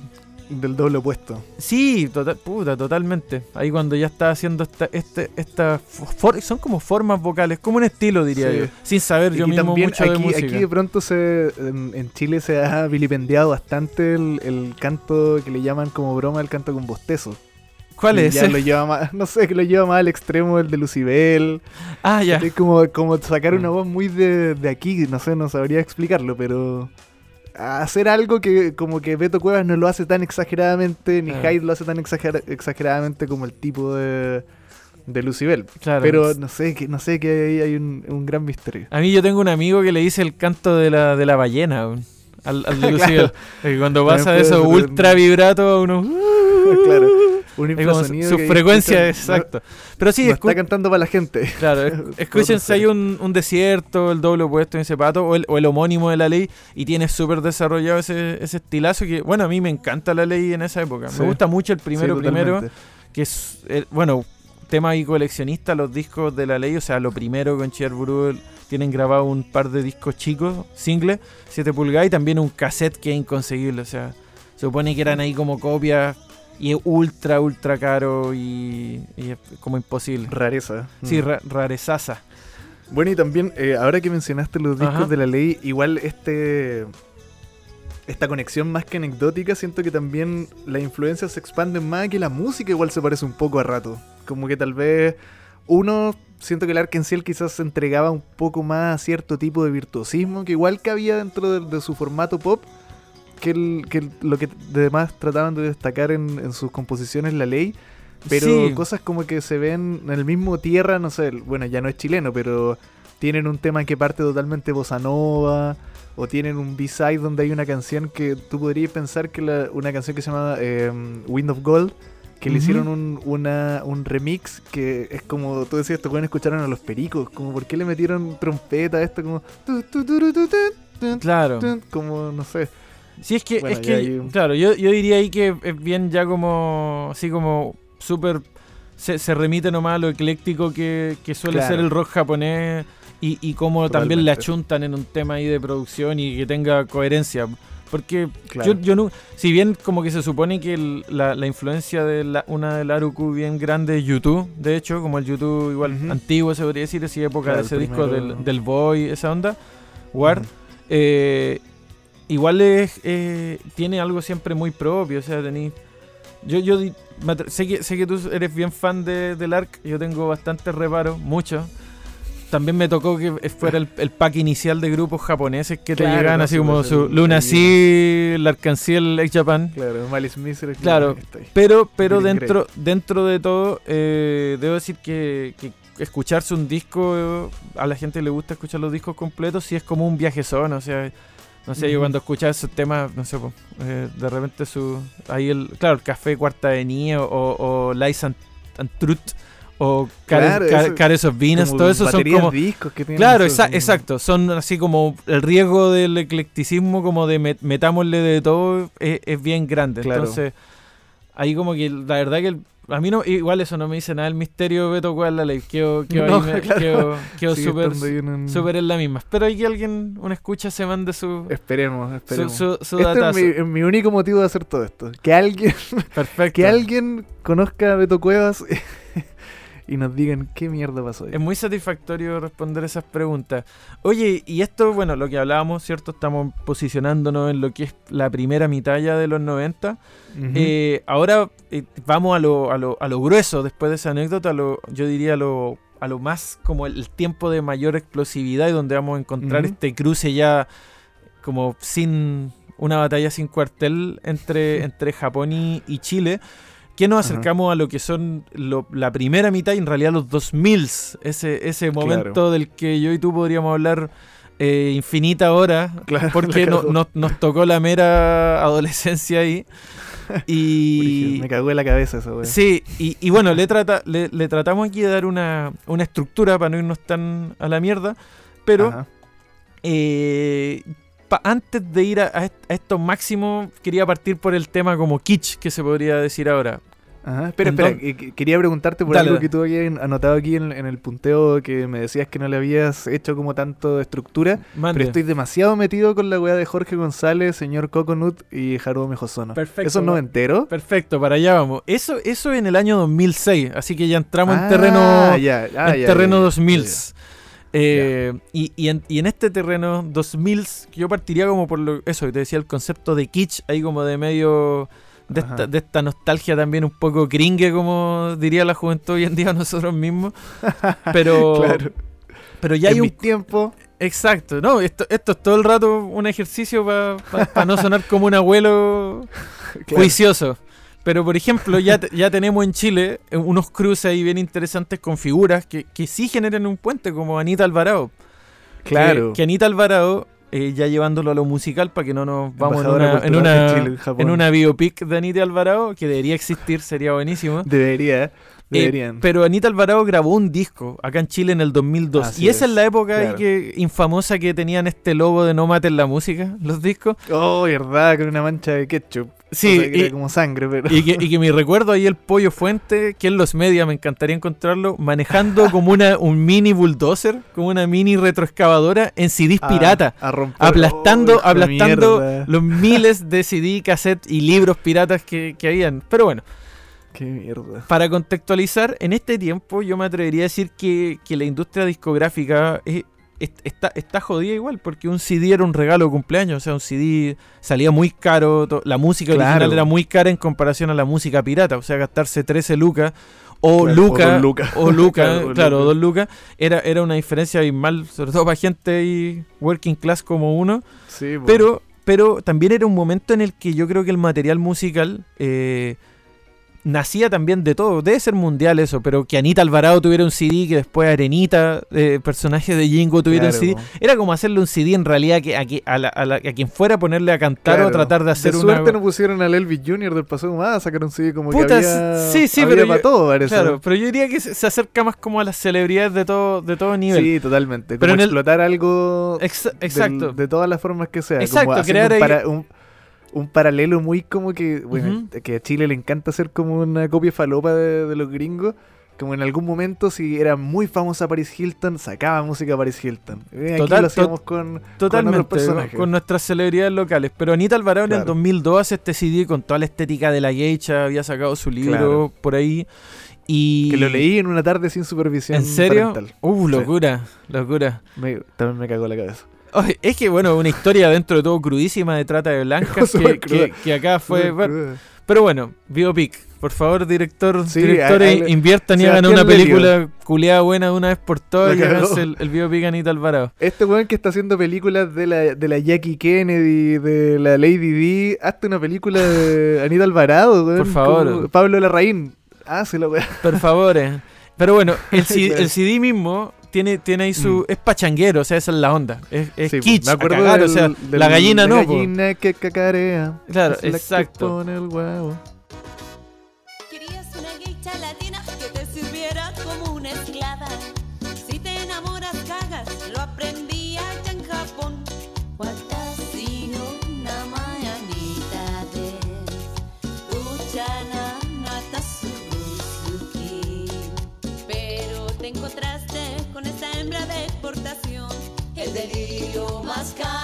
Del doble opuesto. Sí, tota- puta, totalmente. Ahí cuando ya está haciendo esta, este, esta for- son como formas vocales, como un estilo, diría Sí. yo. Sin saber yo y mismo también mucho aquí, de música. aquí de pronto se en, Chile se ha vilipendiado bastante el, el canto que le llaman como broma el canto con bostezo. ¿Cuál es? ya ese? lo lleva más, no sé, que lo lleva más al extremo el de Lucibel. Ah, ya. Es como, como sacar una Mm. voz muy de, de aquí, no sé, no sabría explicarlo, pero hacer algo que como que Beto Cuevas no lo hace tan exageradamente, ni. Hyde lo hace tan exagera- exageradamente como el tipo de, de Lucibel. Claro. Pero no sé, que no sé que ahí hay un, un gran misterio. A mí yo tengo un amigo que le dice el canto de la, de la ballena al, al de Claro. Lucibel. Cuando pasa de puede eso ser un- ultra vibrato a uno. claro, un infrasonido su frecuencia, escuchan, exacto. Pero sí, No, está cantando para la gente. claro, escúchense hay un, un desierto, el doble opuesto en ese pato, o el, o el homónimo de la ley, y tiene súper desarrollado ese, ese estilazo que, bueno, a mí me encanta la ley en esa época. Sí. Me gusta mucho el primero Sí, primero, que es, el- bueno, tema y coleccionista, los discos de la ley, o sea, lo primero con Cherburu tienen grabado un par de discos chicos, singles, 7 pulgadas, y también un cassette que es inconseguible, o sea, se supone que eran ahí como copias, y es ultra, ultra caro, y, y es como imposible. Rareza. Sí, Mm. ra- rarezaza. Bueno, y también, eh, ahora que mencionaste los discos Ajá. de la ley, igual este esta conexión más que anecdótica, siento que también las influencias se expanden más que la música igual se parece un poco a rato. Como que tal vez uno, siento que el Arkansas quizás se entregaba un poco más a cierto tipo de virtuosismo que igual cabía dentro de, de su formato pop, que, el- que el- lo que además trataban de destacar en, en sus composiciones la ley. Pero Sí. cosas como que se ven en el mismo tierra, no sé, bueno, ya no es chileno, pero tienen un tema que parte totalmente bossa nova, o tienen un B-side donde hay una canción que tú podrías pensar que la- una canción que se llama eh, Wind of Gold, que le hicieron un, una- un remix que es como, tú decías, te pueden escuchar a los pericos, como por qué le metieron trompeta a esto, como... Claro. tu, como, no sé. Sí, es que, Bueno, es que hay claro, yo, yo diría ahí que es bien ya como, así como súper, se, se remite nomás a lo ecléctico que, que suele Claro. ser el rock japonés y, y cómo también le achuntan en un tema ahí de producción y que tenga coherencia. Porque Claro. yo, yo no, si bien como que se supone que el- la, la influencia de la, una del Aruku bien grande es YouTube, de hecho, como el YouTube igual antiguo se podría decir, así época Claro, de ese disco del, del Boy, esa onda, War. Eh, igual es, eh, tiene algo siempre muy propio, o sea, tenéis... Yo, yo sé, que, sé que tú eres bien fan de, del ARC, yo tengo bastantes reparos, muchos. También me tocó que fuera el, el pack inicial de grupos japoneses que te llegaban no, así sí, como pues, su el- Lunacy, el Arcanciel, Ex Japan. Claro, Malice Misery. Claro. Pero, pero Green dentro, dentro de todo, eh, debo decir que, que escucharse un disco, a la gente le gusta escuchar los discos completos, sí es como un viaje o sea, no sé, yo cuando escuchaba esos temas, no sé, eh, de repente su, ahí el, claro, el Café Cuarta Avenida o, o Lies and, and Truth o Cares, Claro, Ca- eso- Cares of Venus, todo eso son como... discos que tienen Claro, esos, exa- exacto. Son así como el riesgo del eclecticismo, como de met- metámosle de todo, es, es bien grande. Claro. Entonces, ahí como que la verdad que el- a mí no, igual eso no me dice nada el misterio de Beto ley. Quedo, quedo No, me- claro. quedo- quedo ahí en la misma. Espero ahí que alguien, una escucha, se mande su, Esperemos, esperemos. su, su este es mi, es mi único motivo de hacer todo esto. Que alguien, Perfecto. que alguien conozca a Beto Cuevas y nos digan qué mierda pasó ahí. Es muy satisfactorio responder esas preguntas. Oye, y esto, bueno, lo que hablábamos, ¿cierto? Estamos posicionándonos en lo que es la primera mitad ya de los 90. Ujú. Eh, ahora eh, vamos a lo, a, lo, a lo grueso después de esa anécdota, a lo, yo diría a lo, a lo más como el tiempo de mayor explosividad y donde vamos a encontrar este cruce ya como sin una batalla sin cuartel entre, entre Japón y, y Chile. Que nos Ajá. acercamos a lo que son lo- la primera mitad y en realidad los 2000 ese, ese momento Claro. del que yo y tú podríamos hablar eh, infinita hora, Claro, porque no- nos- nos tocó la mera adolescencia ahí. Y Me cagó en la cabeza eso, güey. sí, y, y bueno, le, trata, le, le tratamos aquí de dar una, una estructura para no irnos tan a la mierda, pero eh, antes de ir a, a est- a esto máximo, quería partir por el tema como kitsch, que se podría decir ahora. Ajá, espera, ¿En espera, eh, quería preguntarte por Dale, algo que tú habías anotado aquí en, en el punteo que me decías que no le habías hecho como tanto de estructura, Mande. pero estoy demasiado metido con la weá de Jorge González, señor Coconut y Haruo Mejosono. Perfecto. ¿Eso no entero? Perfecto, para allá vamos. Eso, eso en el año 2006, así que ya entramos en Ah, terreno, ya, ah, en ya, terreno ya, 2000. Eh, y, y en, y en este terreno 2000, que yo partiría como por lo, eso que te decía, el concepto de kitsch, ahí como de medio de esta, de esta nostalgia también un poco gringue, como diría la juventud hoy en día nosotros mismos. Pero, Claro. pero ya en hay un mis tiempos. Exacto, no, esto, esto es todo el rato un ejercicio para no sonar como un abuelo claro. juicioso. Pero, por ejemplo, ya, ya tenemos en Chile eh, unos cruces ahí bien interesantes con figuras que, que sí generan un puente, como Anita Alvarado. Claro. Que, Anita Alvarado, eh, ya llevándolo a lo musical para que no nos vamos en una, en, una, Chile en Japón. en una biopic de Anita Alvarado, que debería existir, sería buenísimo. Debería, Eh, deberían. pero Anita Alvarado grabó un disco acá en Chile en el 2002. Así y esa es, es, la época claro. que, infamosa que tenían este logo de no maten la música, los discos. Oh, verdad, con una mancha de ketchup. Sí, O sea, que y- era como sangre, pero. Y que, y que mi recuerdo ahí el pollo fuente, que en los medios me encantaría encontrarlo, manejando como una, un mini bulldozer, como una mini retroexcavadora en CDs Ah, pirata. a romper- Aplastando, Oh, aplastando los miles de CD, cassette y libros piratas que, que habían. Pero bueno, Qué mierda. para contextualizar, en este tiempo yo me atrevería a decir que, que la industria discográfica es- está, está jodida igual, porque un CD era un regalo de cumpleaños, o sea, un CD salía muy caro, la música Claro. original era muy cara en comparación a la música pirata, o sea, gastarse 13 lucas o Claro, lucas, o dos lucas. o lucas, Claro, claro, dos dos lucas, era, era una diferencia abismal, sobre todo para gente ahí working class como uno. Sí. Pero, pero también era un momento en el que yo creo que el material musical eh, nacía también de todo. Debe ser mundial eso, pero que Anita Alvarado tuviera un CD, que después Arenita, eh, personaje de Jingo, tuviera Claro, un CD. Era como hacerle un CD en realidad que, a, que- a, la- a la- a quien fuera a ponerle a cantar Claro. o tratar de hacer una. suerte no pusieron al Elvis Jr. del pasado más, sacaron CD como Puta, que había, sí, sí, había pero para yo- todo, parece. Claro, pero yo diría que se, se acerca más como a las celebridades de todo, de todo nivel. Sí, totalmente. Pero Pero en el- explotar algo Ex- del- exacto. de todas las formas que sea. Exacto, como crear un, para- un, un paralelo muy como que, bueno, que a Chile le encanta hacer como una copia falopa de, de los gringos. Como en algún momento, si era muy famosa Paris Hilton, sacaba música Paris Hilton. Eh, Aquí Total- lo hacíamos con, Totalmente, con con, nuestras celebridades locales. Pero Anita Alvarado en el Claro. 2002 hace este CD con toda la estética de la geisha, había sacado su libro Claro. por ahí. Y Que lo leí en una tarde sin supervisión ¿En serio? parental. Uh, Sí. locura, locura. Me- también me cagó la cabeza. Es que, bueno, una historia dentro de todo crudísima de trata de blancas que, cruda. que- que acá fue... Bueno, pero bueno, Biopic. Por favor, director, Sí, directores, ahí- inviertan y hagan una película culeada buena de una vez por todas y háganse el, el Biopic Anita Alvarado. Este weón que está haciendo películas de la, de la Jackie Kennedy, de la Lady D, hazte una película de Anita Alvarado, weón. Por favor. Pablo Larraín, hácelo, weón. Por favor. Pero bueno, el CD, el CD mismo tiene, tiene ahí su. Es pachanguero, o sea, esa es la onda. Es, es Sí, kitsch, me acuerdo cagar, del- o sea, del- la gallina la no. po. gallina que cacarea. Claro, es la que exacto. pone el huevo. El delirio más caro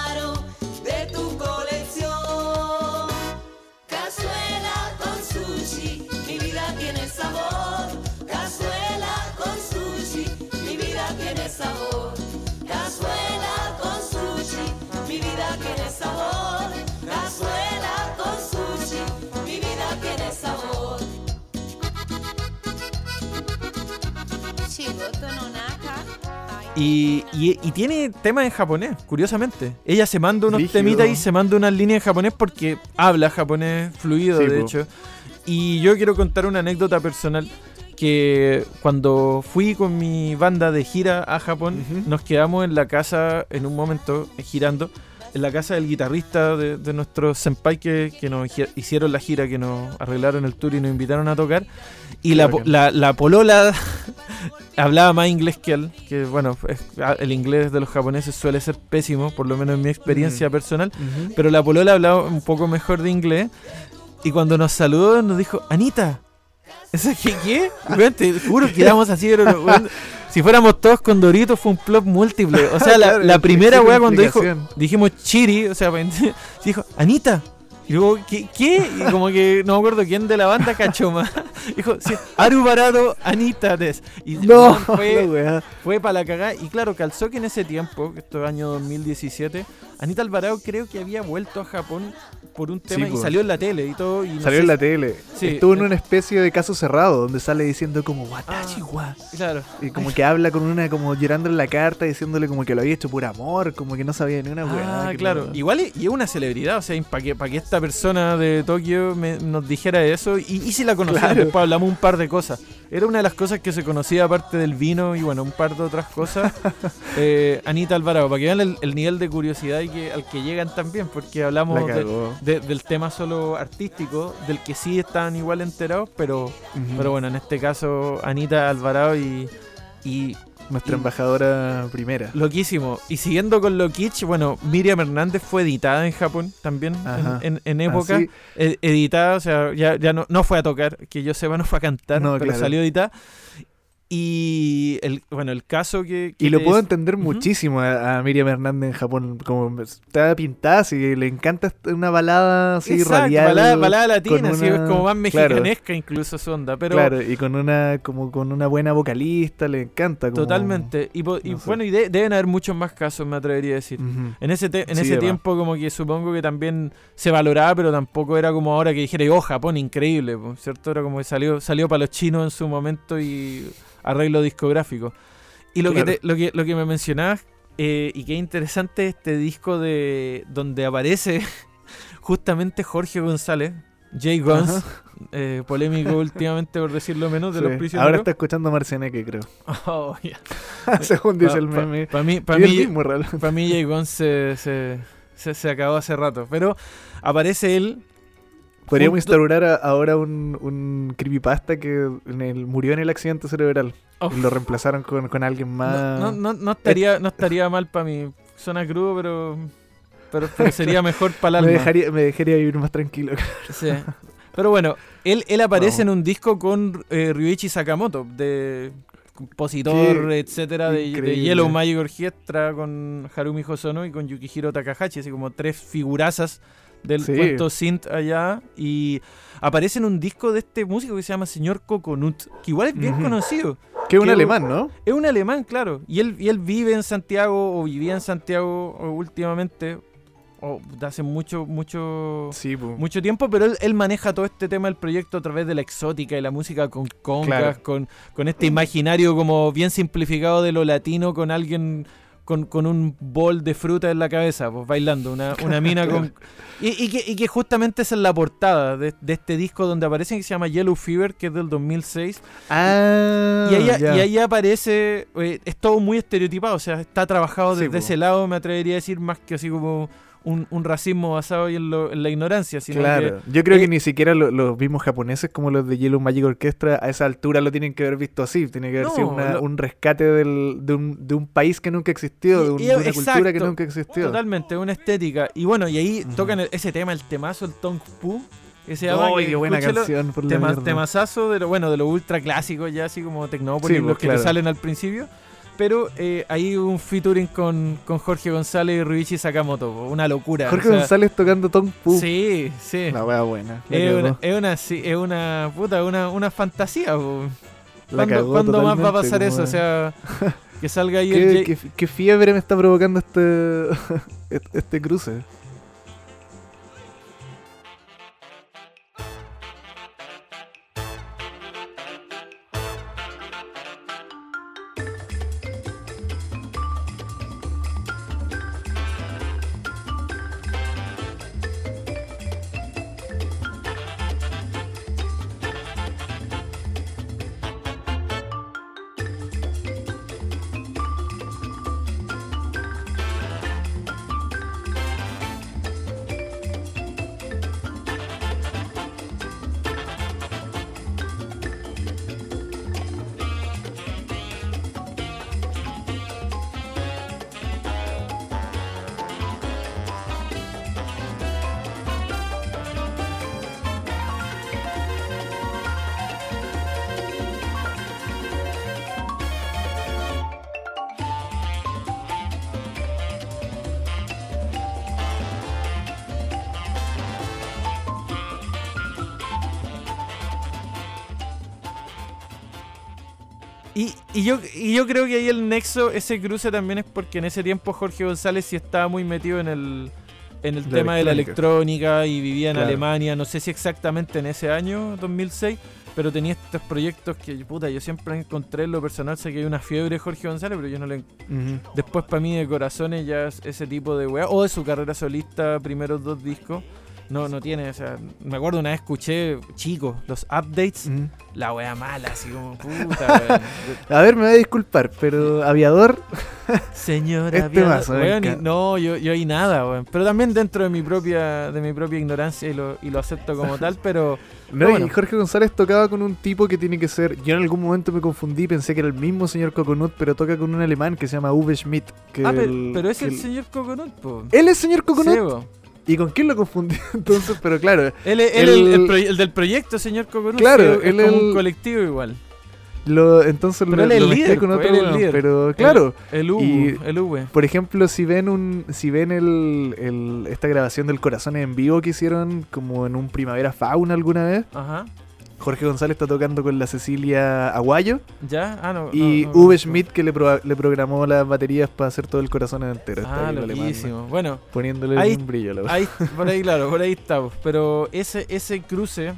Y, y, y tiene temas en japonés, curiosamente. Ella se manda unos Brígido. temitas y se manda unas líneas en japonés porque habla japonés fluido, Sí, de po. hecho. Y yo quiero contar una anécdota personal que cuando fui con mi banda de gira a Japón, Ujú. nos quedamos en la casa en un momento eh, girando, en la casa del guitarrista de, de nuestros senpai que, que nos hi- hicieron la gira, que nos arreglaron el tour y nos invitaron a tocar. Y la, la, la polola hablaba más inglés que él, que bueno, es- el inglés de los japoneses suele ser pésimo, por lo menos en mi experiencia personal. Pero la polola hablaba un poco mejor de inglés. Y cuando nos saludó, nos dijo: Anita, ¿Esa qué? ¿Qué? Weón, te juro que quedamos así, pero, weón, si fuéramos todos con Doritos fue un plop múltiple. O sea, la, Claro, la primera weá cuando dijo, dijimos Chiri, o sea, dijo, Anita. Y luego, ¿qué? ¿qué? Y como que no me acuerdo quién de la banda cachó más. Dijo, sí, Aru Barado, Anita Des. Y No, fue, fue para la cagada. Y claro, calzó que en ese tiempo, que esto es año 2017, Anita Alvarado creo que había vuelto a Japón por un tema y pues. salió en la tele y todo. Y no Salió sé en la tele. Sí. Estuvo en una especie de caso cerrado donde sale diciendo como Watashi Ah. wa. Claro. Y como que habla con una, como llorando en la carta, diciéndole como que lo había hecho por amor, como que no sabía ni una weá. Ah, claro. no- Igual y es una celebridad, o sea, para que, pa' que esta persona de Tokio me- nos dijera eso, y, y si la Claro. después hablamos un par de cosas. Era una de las cosas que se conocía aparte del vino y bueno, un par de otras cosas. Eh, Anita Alvarado, para que vean el, el nivel de curiosidad y que, al que llegan también, porque hablamos de- de- del tema solo artístico, del que sí están igual enterados, pero, pero bueno, en este caso Anita Alvarado y... y Nuestra y- embajadora primera. Loquísimo. Y siguiendo con lo kitsch, bueno, Miriam Hernández fue editada en Japón también, en- Ajá. en, en época. Así, E- editada, o sea, ya, ya no, no fue a tocar, que yo sepa, no fue a cantar, No, pero claro. salió editada. Y el, bueno, el caso que... que Y lo puedo entender muchísimo a, a Miriam Hernández en Japón. Como está pintada, así le encanta una balada así Exacto, radial. balada, balada latina, con así es una- como más claro. mexicanesca incluso su onda, pero claro, y con una como con una buena vocalista, le encanta. como- totalmente. Y, po- y no sé. bueno, y de- deben haber muchos más casos, me atrevería a decir. En ese, en Sí, ese tiempo como que supongo que también se valoraba, pero tampoco era como ahora que dijera, oh, Japón, increíble, po", ¿cierto? Era como que salió, salió para los chinos en su momento y arreglo discográfico. Y lo, Claro. que, te- lo, que, lo que me mencionabas, eh, y qué interesante este disco de donde aparece justamente Jorge González, Jay Guns, eh, polémico últimamente por decirlo menos, de Sí. los prisioneros. Ahora está escuchando Marcianeque, creo. Oh, ya. Según dice Pa- el meme. pa mí, pa mí- para Jay Gon se, se, se- se acabó hace rato. Pero aparece él. Podríamos junto- instaurar a- ahora un, un creepypasta que en el, murió en el accidente cerebral. Y lo reemplazaron con, con alguien más. No, no, no, estaría, no estaría mal para mí. Suena crudo, pero, pero, pero sería mejor para el me, alma. dejaría, me dejaría vivir más tranquilo. Sí. Pero bueno, él, él aparece Vamos. en un disco con eh, Ryuichi Sakamoto, de compositor, Qué etcétera, de, de. Yellow Magic Orchestra con Harumi Hosono y con Yukihiro Takahashi, así como tres figurazas del Sí. cuento synth allá y aparece en un disco de este músico que se llama Señor Coconut, que igual es bien conocido. Que es un Que- alemán, ¿no? Es un alemán, claro. Y él, y él vive en Santiago o vivía en Santiago últimamente, o de hace mucho, mucho, Sí, mucho tiempo, pero él, él maneja todo este tema del proyecto a través de la exótica y la música con congas, Claro. con, con este imaginario como bien simplificado de lo latino con alguien con, con un bol de fruta en la cabeza, pues bailando, una, una mina con... Y, y que, y que justamente esa es la portada de, de este disco donde aparece que se llama Yellow Fever, que es del 2006. Ah, Y ahí, y ahí aparece, eh, es todo muy estereotipado, o sea, está trabajado desde ese lado, me atrevería a decir, más que así como un, un racismo basado en, lo- en la ignorancia, sino Claro, yo creo eh, que ni siquiera lo- los mismos japoneses como los de Yellow Magic Orchestra a esa altura lo tienen que haber visto así. Tiene que haber No, sido una- lo- un rescate del- de, un, de un país que nunca existió, de, un- y- de una cultura que nunca existió. totalmente, una estética. Y bueno, y ahí tocan el- ese tema, el temazo, el Tong Pu, que se llama... ¡Ay, que- qué buena canción! Por la tema- mierda. temazazo de lo, bueno, de lo ultra clásico ya, así como Tecnópolis, Sí, los pues, que claro. te salen al principio. Pero eh, ahí hubo un featuring con, con Jorge González y Ruichi Sakamoto, una locura. Jorge o sea, González tocando Tom Pu. Sí, sí. La wea buena. Es una, es una, sí, es una puta, una, una fantasía. po. La ¿Cuándo, más va a pasar eso? O sea, que salga ahí ¿Qué, el qué- qué fiebre me está provocando este, este cruce? Creo que ahí el nexo, ese cruce también es porque en ese tiempo Jorge González sí estaba muy metido en el, en el tema de la electrónica. y vivía en Claro. Alemania, no sé si exactamente en ese año, 2006, pero tenía estos proyectos que, puta, yo siempre encontré en lo personal, sé que hay una fiebre de Jorge González, pero yo no le... Después para mí de corazones ya es ese tipo de weá, o de su carrera solista, primeros dos discos. No, no tiene, o sea, me acuerdo una vez escuché, chicos, los updates, la weá mala, así como, puta, weón. A ver, me voy a disculpar, pero Aviador, Señora, Este aviador. mazo, no, yo, yo ahí nada, weón. Pero también dentro de mi propia, de mi propia ignorancia y lo, y lo acepto como tal, pero No, bueno. y Jorge González tocaba con un tipo que tiene que ser. Yo en algún momento me confundí, pensé que era el mismo señor Coconut, pero toca con un alemán que se llama Uwe Schmidt. Que ah, pero, el- pero es que el señor Coconut, po. Él es señor Coconut. Sí. ¿Y con quién lo confundí entonces? Pero claro, Él es él El- del proyecto, señor Coconut. Claro, es él el- un colectivo igual. lo, entonces Pero lo, él es lo líder, con po, otro él es el weón, líder. Pero claro, El Y- el Uwe. por ejemplo, si ven un si ven el, el- esta grabación del Corazón en vivo que hicieron como en un Primavera Fauna alguna vez, Ajá. Jorge González está tocando con la Cecilia Aguayo ¿Ya? Ah, no. y no, no Uwe. Schmidt que le, pro- le programó las baterías para hacer todo el Corazón entero. Ah, loquísimo. Bueno, Poniéndole Ahí- un brillo la ahí, por ahí, claro, por ahí estamos. Pero ese, ese cruce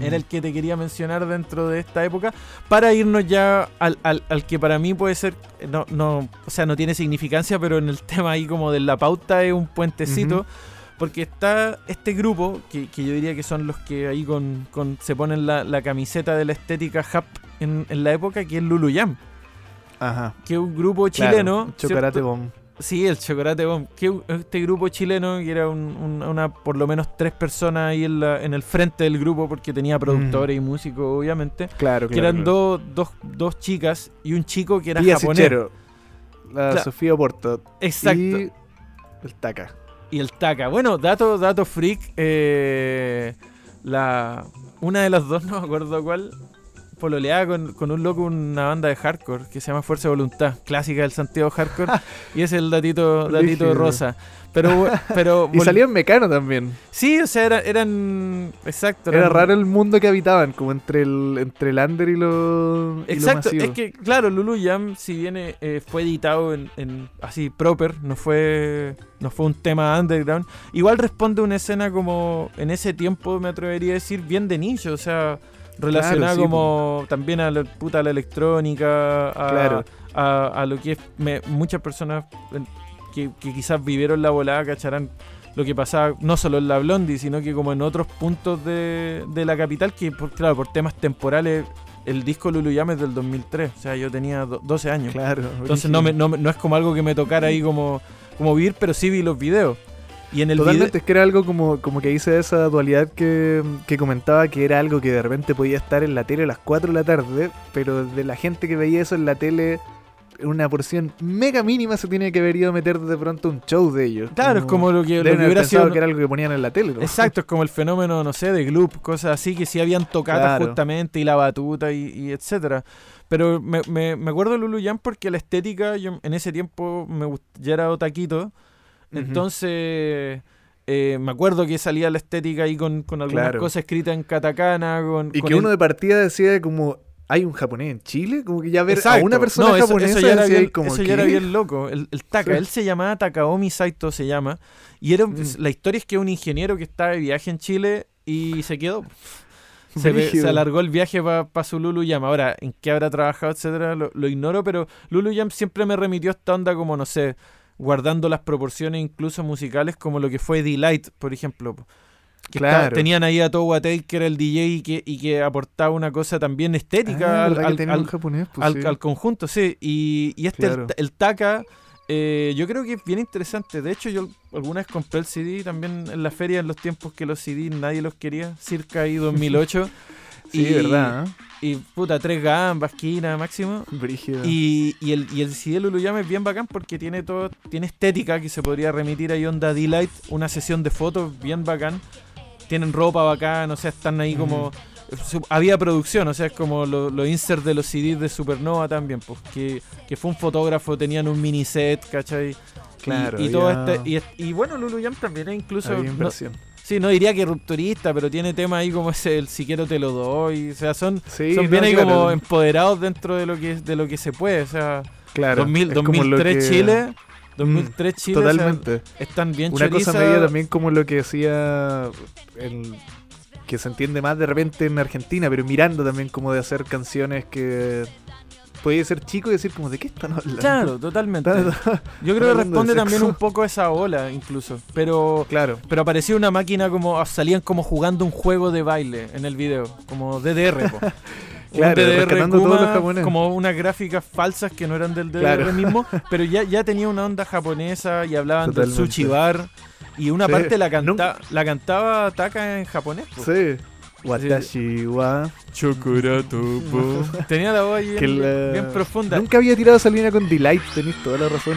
era el que te quería mencionar dentro de esta época para irnos ya al, al, al que para mí puede ser no no o sea no tiene significancia pero en el tema ahí como de la pauta es un puentecito. Porque está este grupo que, que yo diría que son los que ahí con, con se ponen la, la camiseta de la estética hap en, en la época que es Lulu Jam Ajá. que es un grupo claro, chileno Chocolate ¿cierto? Bomb. Sí, el Chocolate Bomb. Que este grupo chileno, que era un- un- una, por lo menos tres personas ahí en, la- en el frente del grupo, porque tenía productores y músicos, obviamente. Claro, que claro. eran dos, dos, dos chicas y un chico que era Pia japonés. Sichero, La Claro. Sofía Porto. Exacto. Y, el Taka. El Taka. Bueno, dato, dato freak. eh, la, una de las dos, no me acuerdo cuál, pololeaba con, con un loco, una banda de hardcore que se llama Fuerza de Voluntad, clásica del Santiago Hardcore. y es el datito, datito rosa. Pero, pero Y vol- salía en Mecano también. Sí, o sea, era- eran. Exacto. Era raro el mundo que habitaban, como entre el, entre el under y lo, y lo Exacto, es que, claro, Lulu Jam, si bien eh, eh, fue editado en, en- así proper, no fue, no fue un tema underground, igual responde a una escena como en ese tiempo, me atrevería a decir, bien de nicho, o sea, relacionada sí, como también a la puta a la electrónica, a, Claro. a, a lo que es me- muchas personas que, que quizás vivieron la volada cacharán lo que pasaba no solo en la Blondie, sino que como en otros puntos de, de la capital, que por, claro, por temas temporales, el disco Lulu Jam es del 2003, o sea, yo tenía do- 12 años. Claro. Entonces no, me- no, no es como algo que me tocara ahí como, como vivir, pero sí vi los videos. Y en el Totalmente, es que era algo como, como que hice esa dualidad que, que comentaba que era algo que de repente podía estar en la tele a las 4 de la tarde, pero de la gente que veía eso en la tele, una porción mega mínima se tiene que haber ido a meter de pronto un show de ellos. Claro, es como lo que, lo que hubiera pensado sido... que era algo que ponían en la tele, ¿no? Exacto, es como el fenómeno, no sé, de Gloop, cosas así que sí habían tocado Claro. justamente y la batuta y, y etcétera. Pero me, me, me acuerdo de Lulu Jam porque la estética, yo en ese tiempo me gust- ya era otaquito, entonces eh, me acuerdo que salía la estética ahí con, con algunas Claro. cosas escritas en katakana, con, Y con que el- uno de partida decía como, hay un japonés en Chile, como que ya ver a una persona No, eso- japonesa eso, ya era bien, como eso ya era bien loco. El, el Taka, Sí. él se llamaba Takaomi Saito, se llama. Y era, Mm. la historia es que un ingeniero que estaba de viaje en Chile y se quedó. Se, se alargó el viaje para su Lulu Jam. Ahora, en qué habrá trabajado, etcétera, lo, lo ignoro, pero Lulu Jam siempre me remitió a esta onda como, no sé, guardando las proporciones incluso musicales, como lo que fue Delight, por ejemplo. Que Claro. está- tenían ahí a Towa Tate, que era el DJ y que, y que aportaba una cosa también estética Ah, al, ¿verdad que al- al- japonés? Pues al, sí. al conjunto, sí. Y, y este, el- Claro. el, Taka, eh, yo creo que es bien interesante. De hecho, yo alguna vez compré el CD también en la feria, en los tiempos que los CD nadie los quería, circa ahí 2008. Sí, y, verdad, ¿eh? Y puta, tres gambas, esquina máximo. Brígido. Y, y el, y el CD de Lulu Jam es bien bacán porque tiene todo, tiene estética que se podría remitir a Onda D-Light, una sesión de fotos bien bacán. Tienen ropa bacán, o sea, están ahí como. su- había producción, o sea, es como los lo inserts de los CDs de Supernova también, pues, que, que fue un fotógrafo, tenían un mini set, ¿cachai? Claro, y, todo este. Y, y bueno, Lulu Jam también, eh, incluso. No-. Sí, no diría que rupturista, pero tiene temas ahí como ese el si quiero te lo doy. O sea, son, Sí, son no, bien ahí claro. como empoderados dentro de lo que de lo que se puede. O sea, Claro. 2000, es como lo 2003 que- Chile, 2003 Chile, o sea, Totalmente. están bien Una cosa media también como lo que decía el que se entiende más de repente en Argentina, pero mirando también como de hacer canciones que podía ser chico y decir como de qué están hablando. Claro, totalmente. Yo creo que responde también un poco a esa ola, incluso. Pero claro. pero aparecía una máquina como salían como jugando un juego de baile en el video, como DDR, Un Claro, DDR Kuma, como unas gráficas falsas que no eran del DDR Claro. mismo, pero ya, ya tenía una onda japonesa y hablaban Totalmente. del sushi bar y una Sí. parte la, canta, la cantaba Taka en japonés. po. Sí. Watashi wa. Tenía la voz la- bien profunda. Nunca había tirado esa línea con Delight, tenéis toda la razón.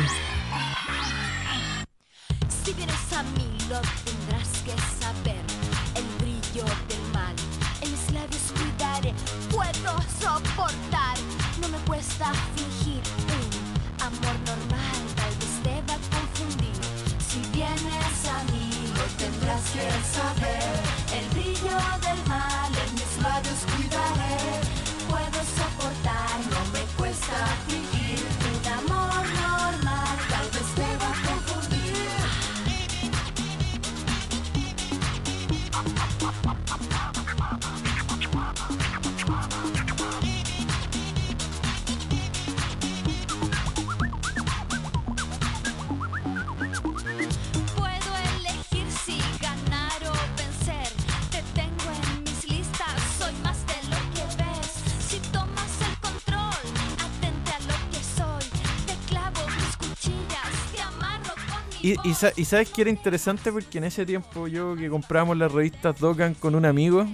Y, y, sa- y sabes que era interesante porque en ese tiempo yo que comprábamos las revistas Dokan con un amigo,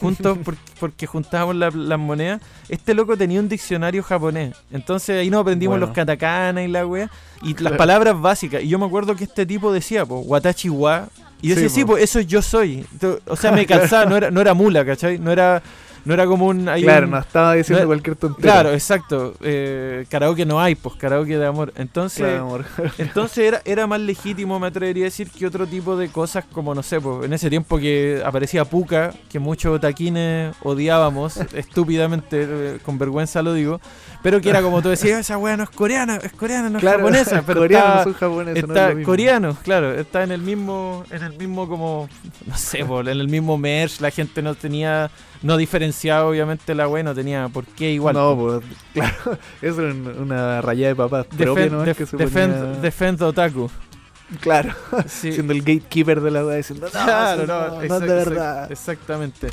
juntos por- porque juntábamos la- las monedas, este loco tenía un diccionario japonés. Entonces ahí nos aprendimos Bueno. los katakana y la wea, y las palabras básicas. Y yo me acuerdo que este tipo decía, po, watachi wa. Y yo Sí, decía, sí, pues eso yo soy. O sea, me calzaba, no era, no era mula, ¿cachai? No era, no era como un... claro, un- no estaba diciendo no- cualquier tontería. Claro, exacto. Eh, karaoke no hay, pues karaoke de amor. Entonces... Claro, amor. Entonces era, era más legítimo, me atrevería a decir, que otro tipo de cosas como, no sé, pues, en ese tiempo que aparecía Puka, que muchos taquines odiábamos, estúpidamente, eh, con vergüenza lo digo, pero que era como tú decías, esa wea no es coreana, es coreana, no es Claro, japonesa, pero está, japoneses, no es está coreano, claro, está en el mismo, en el mismo como, no sé, po, en el mismo merch, la gente no tenía, no diferenciaba obviamente la wea, no tenía por qué igual. No, pues, claro, eso era un- una rayada de papas propia def- se defend, ponía- defend Otaku. Claro, Sí. siendo el gatekeeper de la weá diciendo, no, Claro, no, no, no de verdad. Exactamente.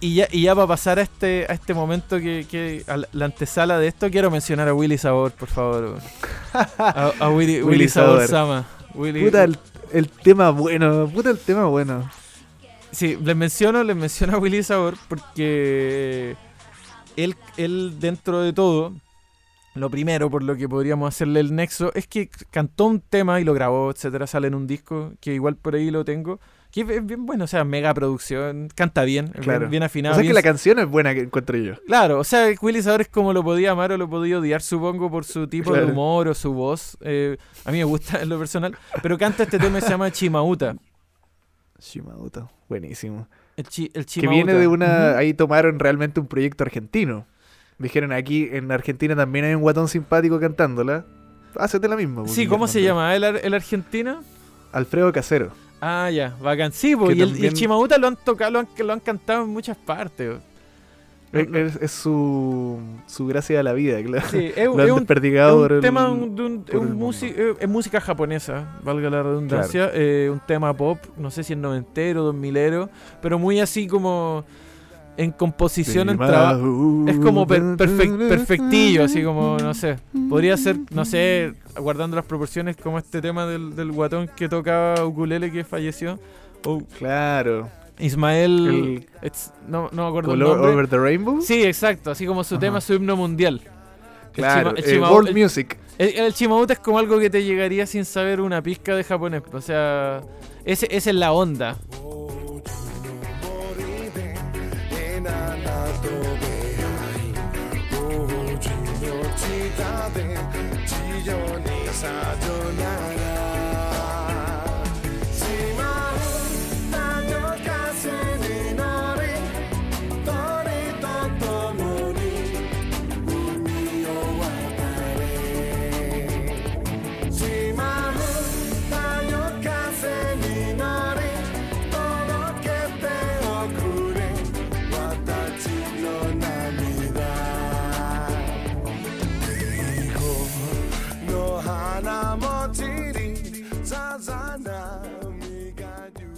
Y ya, y ya para pasar a este, a este momento que, que a la- la antesala de esto, quiero mencionar a Willy Sabor, por favor. A, a Willy, Willy Willy Sabor Sabor. Sama. Willy- Puta, el, el tema bueno, puta el tema bueno. Sí, les menciono, les menciono a Willy Sabor porque él, él dentro de todo, lo primero por lo que podríamos hacerle el nexo es que cantó un tema y lo grabó, etcétera, sale en un disco que igual por ahí lo tengo, que es bien bueno, o sea, mega producción, canta bien, Claro. bien, bien O afinado. sea que la canción es buena que encuentro yo. Claro, o sea, Willy Sabor es como lo podía amar o lo podía odiar, supongo, por su tipo de humor o su voz. Eh, a mí me gusta en lo personal. Pero canta este tema que se llama Chimauta. Shimauto, buenísimo. El, chi- el Que viene de una. Ahí tomaron realmente un proyecto argentino. Dijeron aquí en Argentina también hay un guatón simpático cantándola. Hácete la misma. pues, Sí, ¿cómo se llama? ¿El, el argentino? Alfredo Casero. Ah, ya, bacán. Sí, po, Que y, el, y también- el Chimauta lo han tocado, lo han, lo han cantado en muchas partes. Es, es- es su, su gracia de la vida, claro. Sí, es, un- Lo han es un, desperdigado es un el- tema de un- un- es eh, es música japonesa, valga la redundancia. eh, un tema pop, no sé si es noventero, dos milero, pero muy así como en composición, en trabajo. Es como per- perfec- perfectillo, así como, no sé. Podría ser, no sé, guardando las proporciones, como este tema del, del guatón que tocaba ukulele que falleció. O Claro. Ismael. El- it's- no, no me acuerdo el Color nombre. Over the Rainbow. Sí, exacto, así como su Ajá. tema, su himno mundial. El claro. chima- el eh, World el- Music. El, el Chimauta es como algo que te llegaría sin saber una pizca de japonés. O sea, ese, esa es la onda.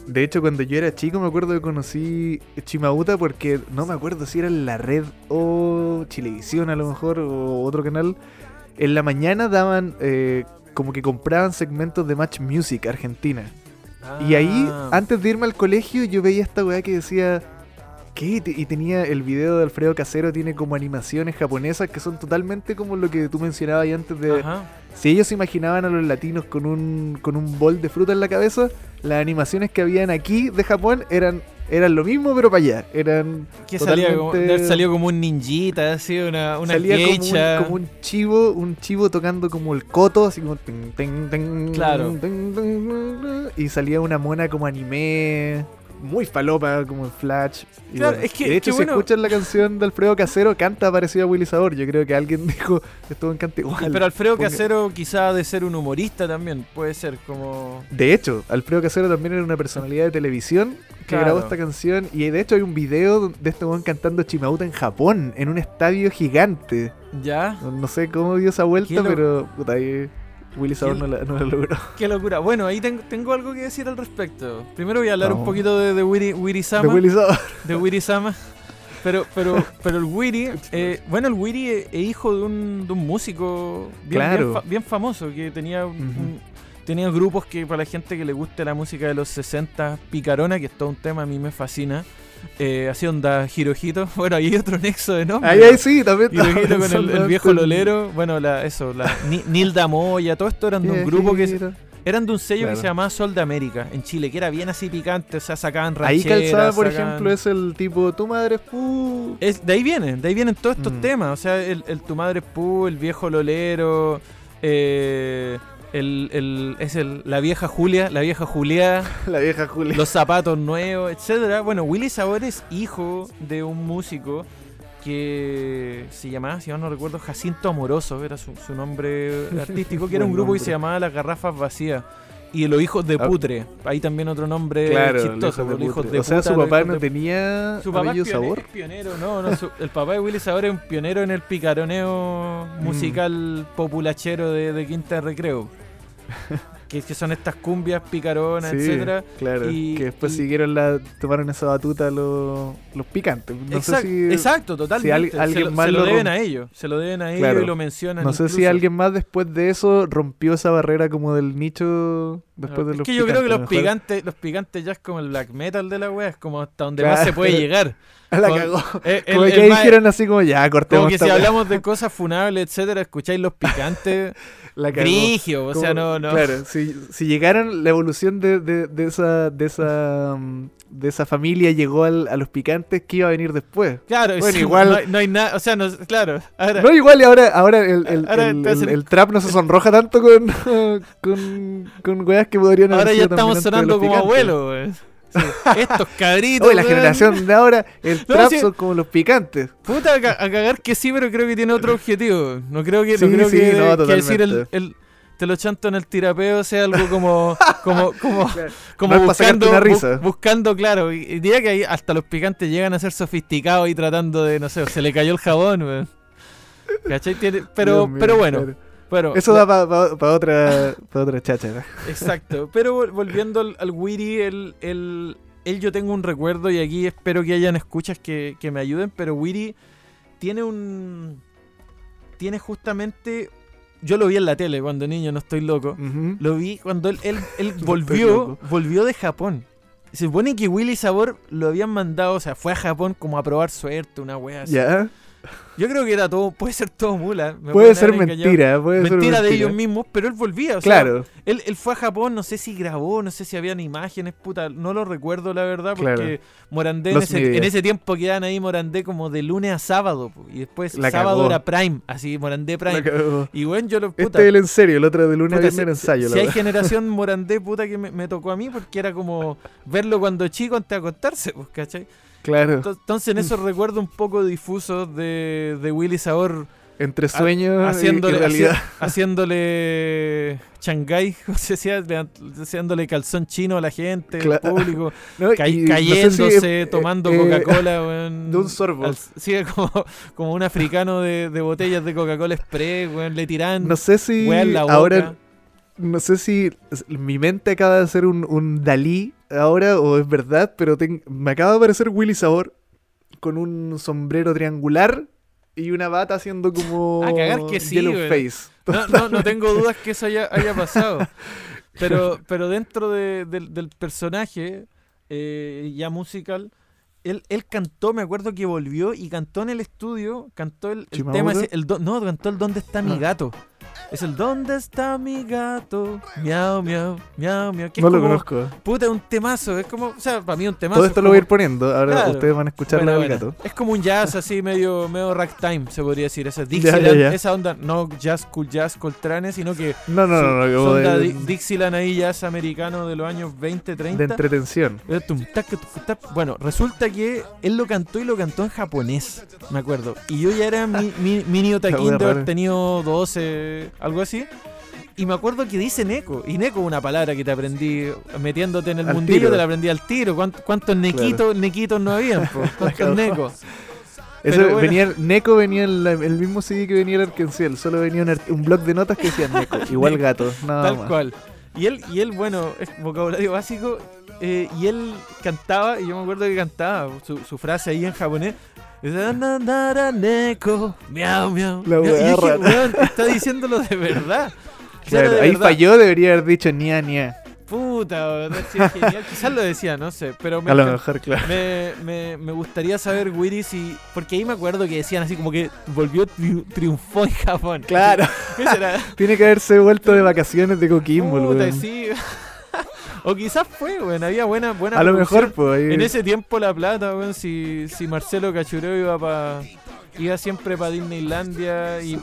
De hecho, cuando yo era chico me acuerdo que conocí Chimauta porque no me acuerdo si era en la red o Chilevisión a lo mejor o otro canal. En la mañana daban eh, como que compraban segmentos de Match Music Argentina. Y ahí, Ah. antes de irme al colegio, yo veía esta weá que decía... ¿Qué? Y te- Y tenía el video de Alfredo Casero, tiene como animaciones japonesas que son totalmente como lo que tú mencionabas ahí antes de... Ajá. Si ellos se imaginaban a los latinos con un, con un bol de fruta en la cabeza, las animaciones que habían aquí de Japón eran, eran lo mismo, pero para allá. Eran Que salía como, de salido como un ninjita, así, una, una salía como un, como un chivo, un chivo tocando como el coto, así como tin, tin, tin, Claro. y salía una mona como anime, muy falopa, como en Flash. Y Claro, bueno, es que- y de hecho, que si bueno- escuchan la canción de Alfredo Casero, canta parecido a Willy Sabor. Yo creo que alguien dijo, esto canta igual. Pero Alfredo Ponga- Casero quizá de ser un humorista también, puede ser como... De hecho, Alfredo Casero también era una personalidad de televisión que Claro. grabó esta canción y de hecho hay un video de este weón cantando Chimauta en Japón, en un estadio gigante. ¿Ya? No, sé cómo dio esa vuelta, lo- pero puta, ahí Willy Sabor no la logró. Qué locura. Bueno, ahí tengo, tengo algo que decir al respecto. Primero voy a hablar un poquito de, de Wiri De Sama. Willy Sabor. de Wiri Sama. Pero, pero, pero el Wiri, eh, bueno, el Wiri es, es hijo de un, de un músico bien, Claro. bien, fa- bien famoso que tenía, un- tenía grupos que para la gente que le guste la música de los 60, Picarona, que es todo un tema, a mí me fascina. Eh, así onda Hirohito. Bueno, ahí hay otro nexo de nombre. Ahí, ahí sí, también. estaba Hirohito con el, viejo lolero. Bueno, la, eso, la Ni- Nilda Moya, todo esto eran de un grupo que eran de un sello Claro. que se llamaba Sol de América en Chile, que era bien así picante, o sea, sacaban Ahí rancheras. calzaba, por sacaban- ejemplo, es el tipo, tu madre es pu. es, de ahí vienen, de ahí vienen todos estos Mm. temas. O sea, el, el Tu Madre es Pu, el viejo Lolero, eh, el, el- es el, la vieja Julia, la vieja Julia, La vieja Julia. los zapatos nuevos, etcétera. Bueno, Willy Sabor es hijo de un músico que se llamaba, si mal no recuerdo, Jacinto Amoroso, era su, su nombre artístico, que era un grupo que se llamaba Las Garrafas Vacías. Y los hijos de Ah. Putre, ahí también otro nombre Claro, chistoso, los los hijos putre. de O sea, puta, su papá no de tenía su papá es sabor. pionero, no, no, su- el papá de Willy Sabor es un pionero en el picaroneo Mm. musical populachero de, de Quinta Recreo. que, que son estas cumbias picaronas, Sí, etcétera. Claro, y- que después y- siguieron la, tomaron esa batuta los, los picantes. No exacto, sé si, exacto, totalmente. al- se alguien lo, más se lo lo deben a ellos, se lo deben a ellos Claro. y lo mencionan. no sé si alguien más después de eso rompió esa barrera como del nicho después de es los que yo creo que los picantes, a lo mejor. picantes, los picantes ya es como el black metal de la wea, es como hasta donde Claro. más se puede llegar. La Con- cagó. Eh, el- Como el que dijeron así como ya, cortemos como que si hablamos de cosas funables, etcétera, escucháis los picantes, La cagó. grigio, o sea, no, no. Claro, si, si llegaron, la evolución de, de, de esa, de, esa, mm, de esa familia llegó al- a los picantes, ¿qué iba a venir después? Claro, Bueno, sí, igual- no, hay- no hay nada, o sea, no, claro, ahora, No, igual y ahora, ahora, el, el, Ahora el- hacen- el- trap no se sonroja tanto con, con, con weas que podrían haber ahora ya estamos sonando como abuelos, Estos cabritos. Oye, la weón. generación de ahora, el No, trap sí. son como los picantes. Puta, a, ca- a cagar que sí, pero creo que tiene otro objetivo. No creo que, Sí, no creo sí, que, no, que decir el, el- te lo chanto en el tirapeo sea algo como como como, Claro. como No buscando una bu- risa. buscando claro y, y diría que ahí hasta los picantes llegan a ser sofisticados y tratando de no sé se le cayó el jabón weón. ¿Cachai? Tiene- pero mío, pero bueno claro. Bueno Eso la- da para otra, pa otra cháchara. Exacto, pero vol- volviendo al, al Wiri, el, el, él yo tengo un recuerdo y aquí espero que hayan escuchas que, que me ayuden, pero Wiri tiene un... Tiene justamente... Yo lo vi en la tele cuando niño, no estoy loco. Lo vi cuando él, él, él volvió, volvió de Japón. Se supone que Willy Sabor lo habían mandado, o sea, fue a Japón como a probar suerte, una wea así. Ya. Yo creo que era todo, puede ser todo mula. me Puede ser mentira, puede ser Mentira de mentira. ellos mismos, pero él volvía. O sea, Claro, él, él fue a Japón, no sé si grabó, no sé si habían imágenes, puta, no lo recuerdo la verdad, porque Claro. Morandé en ese, en ese tiempo quedaban ahí Morandé como de lunes a sábado, y después La sábado cagó. era Prime, así Morandé Prime. Y bueno, yo lo puta, Este es el en serio, el otro de lunes a viernes ensayo. si la hay verdad. generación Morandé, puta, que me, me tocó a mí, porque era como verlo cuando chico antes de acostarse, pues, ¿cachai? Claro, Ento- Entonces en esos recuerdos un poco difusos de, de Willy Sabor entre sueños y- y, haciéndole, realidad. haci- haciéndole Shanghai, o sea, haciéndole calzón chino a la gente, Claro. al público, No, ca- y no sé si, cayéndose, tomando eh, Coca-Cola, de un sorbo. Al- sí, como, como un africano de, de botellas de Coca-Cola Express, weón, le tiran No sé si ahora, no sé si mi mente acaba de hacer un, un Dalí ahora o es verdad, pero ten- me acaba de aparecer Willy Sabor con un sombrero triangular y una bata haciendo como A cagar que sí, yellow face. No, no, no tengo dudas que eso haya, haya pasado. Pero, pero dentro de- del, del personaje, eh, ya musical, él, él cantó, me acuerdo que volvió y cantó en el estudio, cantó el, tema, ese, el do- no, cantó el ¿Dónde está mi Ah. Es el ¿Dónde está mi gato? Miau, miau, miau, miau. Que No lo como, conozco. Puta, un temazo. Es como, o sea, para mí un temazo. Todo es esto lo voy a ir poniendo. Ahora Claro. ustedes van a escuchar Buena, la del gato. Es como un jazz así medio, medio ragtime, se podría decir. Ese Ya, Dixieland, ya, ya. esa onda, no jazz, cool jazz, Coltrane, sino que No, no, no, no. su- como onda de, Di- Dixieland ahí jazz americano de los años 20, de 30. entretención. Eh. Bueno, resulta que él lo cantó y lo cantó en japonés, me acuerdo. Y yo ya era mi, mi, otaquín wea de haber tenido 12, algo así. Y me acuerdo que dice Neko. Y Neko es una palabra que te aprendí metiéndote en el Al mundillo, tiro. te la aprendí al tiro. ¿Cuántos, cuántos nequitos, nequitos no habían? ¿Cuántos necos? Eso bueno. venía, Neko venía en la- el mismo CD que venía el Arkenciel, solo venía un, un blog de notas que decía Neko, igual gato, nada Tal más. cual. Y él, y él, bueno, es vocabulario básico. eh, y él cantaba, y yo me acuerdo que cantaba su, su frase ahí en japonés. Decía, "Na, na, ra, neko, miau, miau. La miau". Y wea yo dije, rara. "Weón, está diciéndolo de verdad. Claro, de ahí verdad. falló, debería haber dicho ña ña. Puta, weón, sí, es genial. Quizás lo decía, no sé. Pero me, A lo mejor, claro. me, me, me gustaría saber, Willy, si. Porque ahí me acuerdo que decían así como que volvió, tri- triunfó en Japón. Claro, Ese era- tiene que haberse vuelto de vacaciones de Coquimbo, Puta, weón. sí. O quizás fue, weón. Había buena, buena A lo mejor, pues. ahí- En ese tiempo La Plata, weón, si, si Marcelo Cachureo iba pa, iba siempre para Disneylandia y,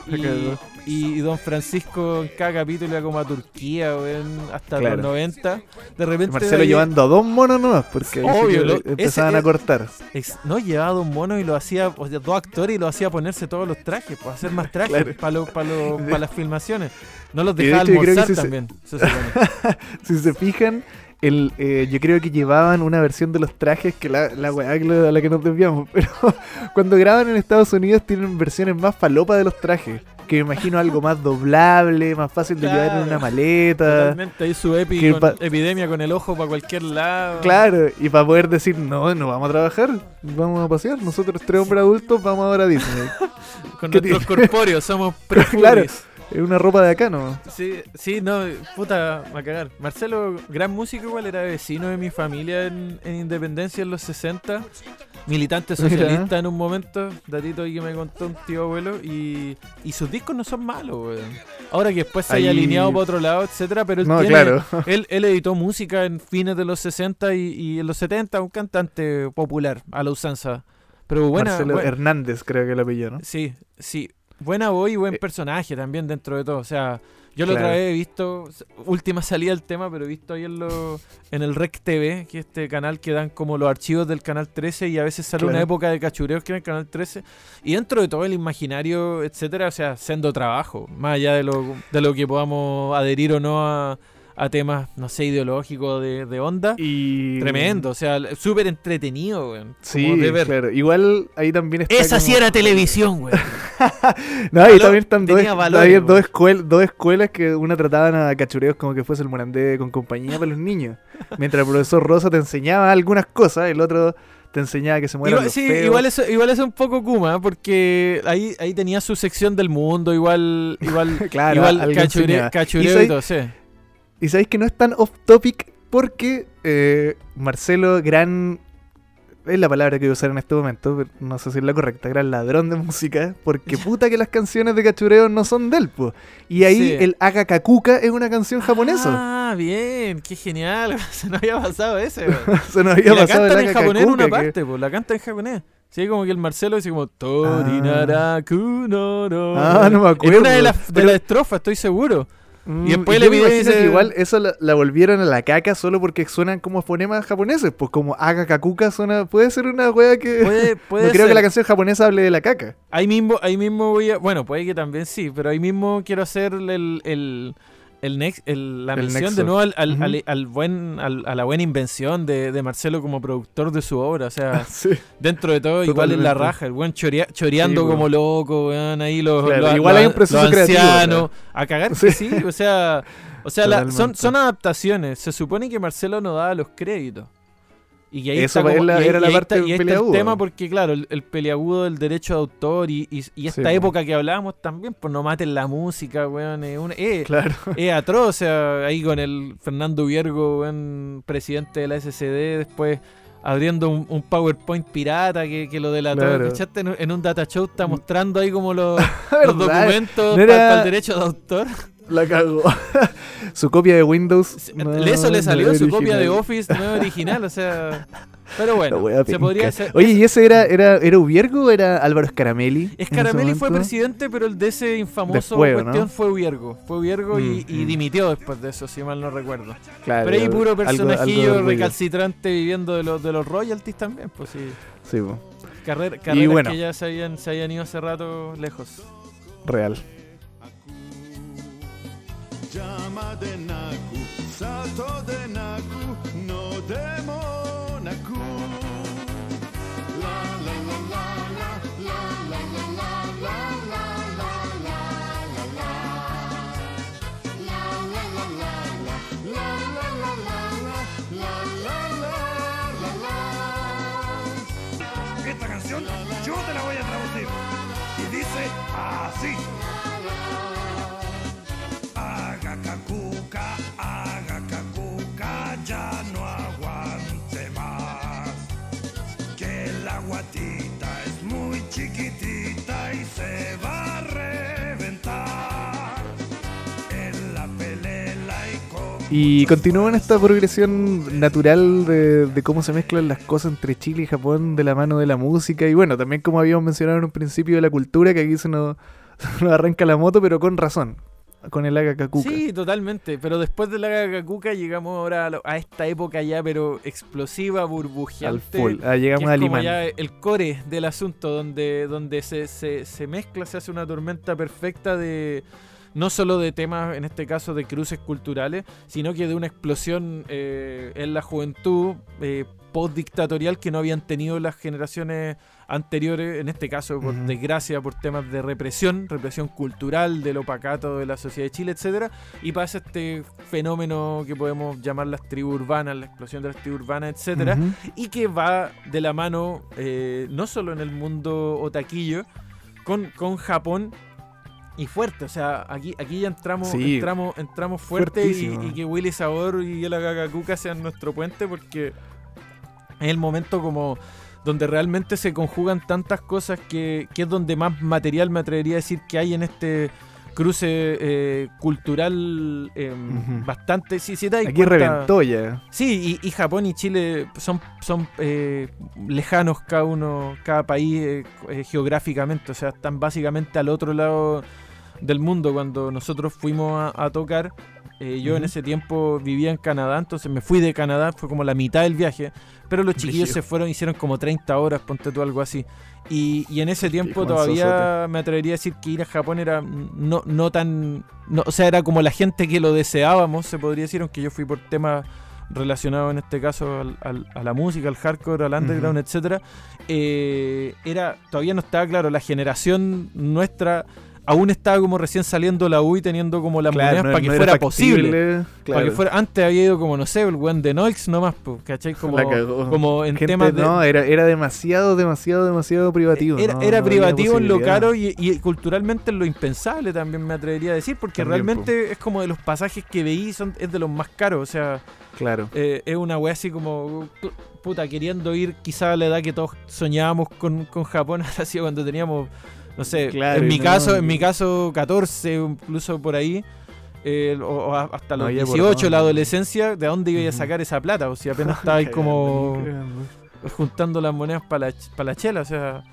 y, Don Francisco en cada capítulo iba como a Turquía, weón, hasta Claro. los 90. De repente Marcelo llevando a dos monos nomás, porque Obvio, lo- empezaban ese- a cortar. ex- no, llevaba dos monos y lo hacía, o sea, dos actores y lo hacía ponerse todos los trajes, para hacer más trajes Claro. para lo- para lo- De- para las filmaciones. No los de dejaba que almorzar también. se. Si se fijan, el, eh, yo creo que llevaban una versión de los trajes que la, la weá a la que nos desviamos. Pero cuando graban en Estados Unidos tienen versiones más falopa de los trajes. Que me imagino algo más doblable, más fácil de llevar en una maleta. Totalmente, ahí su epi que con- pa- epidemia con el ojo para cualquier lado. Claro, y para poder decir, no, no vamos a trabajar, vamos a pasear. Nosotros tres hombres adultos vamos ahora a Disney. Con ¿Qué nuestros corpóreos, somos Claro. Es una ropa de acá, ¿no? Sí, sí, no, puta, va a cagar. Marcelo, gran músico igual, era vecino de mi familia en, en Independencia en los 60. Militante Mira. socialista en un momento, datito ahí que me contó un tío abuelo, y, y sus discos no son malos, weón. Ahora que después se haya Ahí- alineado para otro lado, etcétera, pero él No, tiene, claro. Él, él editó música en fines de los 60 y, y en los 70, un cantante popular, a la usanza. Pero buena, Marcelo buen- Hernández, creo que lo pilló, ¿no? Sí, sí. Buena voz y buen Eh, personaje también dentro de todo. O sea, yo la otra Claro. vez he visto, última salida del tema, pero he visto ahí en, lo, en el Rec TV, que es este canal que dan como los archivos del canal 13 y a veces sale una Claro. época de cachureos que en el canal 13. Y dentro de todo el imaginario, etcétera, o sea, siendo trabajo, más allá de lo, de lo que podamos adherir o no a, a temas, no sé, ideológicos de, de onda. Y... Tremendo, o sea, súper entretenido, weón. Sí, de ver. claro. Igual ahí también está. Esa sí como- era televisión, weón. No, ahí Valor- también están dos, dos, escuel- dos escuelas que una trataban a cachureos como que fuese el morandé con compañía para los niños. Mientras el profesor Rosa te enseñaba algunas cosas, el otro te enseñaba que se mueran Igual, los sí, feos. igual eso, igual es un poco Kuma, porque ahí, ahí tenía su sección del mundo, igual, igual, Claro, igual algo cachure- enseñaba. cachureo Y y, todo, sí. Y sabéis que no es tan off topic porque eh, Marcelo, gran. Es la palabra que voy a usar en este momento, pero no sé si es la correcta, gran ladrón de música, porque puta que las canciones de cachureo no son del, po. Y ahí Sí. el Agakakuka es una canción japonesa. Ah, bien, qué genial. Se nos había pasado ese. Se nos y había la pasado el cantan en japonés en una Agakakuka, que- parte, pues, la canta en japonés. Sí, como que el Marcelo dice como Torinaraku no no. Ah, no me En una de acuerdo, las de pero- las estrofas, estoy seguro. Mm, Y después y le pide que igual eso la, la volvieron a la caca solo porque suenan como fonemas japoneses. Pues como Agakakuka suena. Puede ser una wea que. Puede, puede no creo que la canción japonesa hable de la caca. Ahí mismo, ahí mismo voy a. Bueno, puede que también sí, pero ahí mismo quiero hacer el, el, el next, el- la El mención nexo. de nuevo al, al- al- al buen, al- a la buena invención de, de Marcelo como productor de su obra. O sea, Sí. dentro de todo, igual es la raja. El buen chorea- choreando Sí, como loco, weón, ahí los, Claro, los- igual los- hay un proceso los creativo, ancianos, A cagar Sí. sí, o sea, o sea la- son, son adaptaciones. Se supone que Marcelo no daba los créditos. Y que ahí Eso está como- es la- y era la ahí parte está- y está el tema porque, claro, el, el peleagudo del derecho de autor y, esta po. época que hablábamos también, pues no maten la música, weón. Es, una- es- Claro. es atroz, o sea, ahí con el Fernando Viergo, weón, presidente de la SCD, después abriendo un, un PowerPoint pirata que, que lo delató. Claro. En, un- en un data show está mostrando ahí como los, los documentos No para el derecho de autor. La cagó. su copia de Windows. No, Eso le salió su copia de. Office, no original, o sea. Pero bueno, se podría hacer. Oye, ¿y ese era, era, era Ubiergo o era Álvaro Scaramelli? Scaramelli fue presidente, pero el de ese infamoso Después, ¿o cuestión no? fue Ubiergo. Fue Ubiergo y, Mm, y mm. dimitió después de eso, si mal no recuerdo. Claro, pero ahí puro personajillo algo recalcitrante viviendo de los, de los royalties también, pues sí. Sí, po, Carrera, carreras bueno. que ya se habían, se habían ido hace rato lejos. real. džama denaku, sa to denaku, no y con Y continúan esta progresión natural de, de cómo se mezclan las cosas entre Chile y Japón de la mano de la música. Y bueno, también como habíamos mencionado en un principio de la cultura, que aquí se nos, se nos arranca la moto, pero con razón. Con el Agakakuka. Sí, totalmente. Pero después de la Gagakuka llegamos ahora a, lo- a esta época ya, pero explosiva, Al burbujeante. full. Ah, llegamos al imán. ya el core del asunto, donde, donde se, se, se mezcla, se hace una tormenta perfecta de no solo de temas, en este caso de cruces culturales, sino que de una explosión eh, en la juventud eh, post-dictatorial que no habían tenido las generaciones anteriores, en este caso, por desgracia, por temas de represión, represión cultural, del opacato de la sociedad de Chile, etcétera, y pasa este fenómeno que podemos llamar las tribus urbanas, la explosión de las tribus urbanas, etcétera, y que va de la mano eh, no solo en el mundo otaquillo, con, con Japón y fuerte. O sea, aquí, aquí ya entramos, Sí. entramos, entramos fuerte y, que Willy Sabor y el Agagakuka sean nuestro puente porque es el momento como donde realmente se conjugan tantas cosas que, que es donde más material me atrevería a decir que hay en este cruce eh, cultural eh, Ujú. bastante sí, Aquí cuenta- reventó ya. Sí, y, y Japón y Chile son, son eh, lejanos cada uno, cada país eh, geográficamente, o sea, están básicamente al otro lado del mundo. Cuando nosotros fuimos a, a tocar, eh, yo en Ujú. ese tiempo vivía en Canadá, entonces me fui de Canadá, fue como la mitad del viaje, pero los chiquillos se fueron, hicieron como 30 horas, ponte tú algo así. Y, y en ese tiempo todavía me atrevería a decir que ir a Japón era no, no tan... no- o sea, era como la gente que lo deseábamos, se podría decir, aunque yo fui por temas relacionados en este caso al- al- a la música, al hardcore, al underground, etcétera, eh, era todavía no estaba claro, la generación nuestra aún estaba como recién saliendo la U y teniendo como las Claro, monedas no- para que no fuera factible, posible. Para que fuera, antes había ido como, no sé, el weón de Noix nomás, ¿cachai? Como, en Gente, temas de... No, era, era demasiado, demasiado, demasiado privativo. Era, no- era privativo en lo caro y, y culturalmente en lo impensable también me atrevería a decir, porque También, realmente es como de los pasajes que veí, son, es de los más caros, o sea, Claro. eh, es una wea así como, puta, queriendo ir quizá a la edad que todos soñábamos con, con Japón, sido cuando teníamos, no sé, Claro, en mi no- caso, en mi caso 14, incluso por ahí. eh, o, hasta No los por 18, dónde. la adolescencia, ¿de dónde iba a sacar esa plata? O si apenas estaba ahí como juntando las monedas para la, pa' la chela, o sea,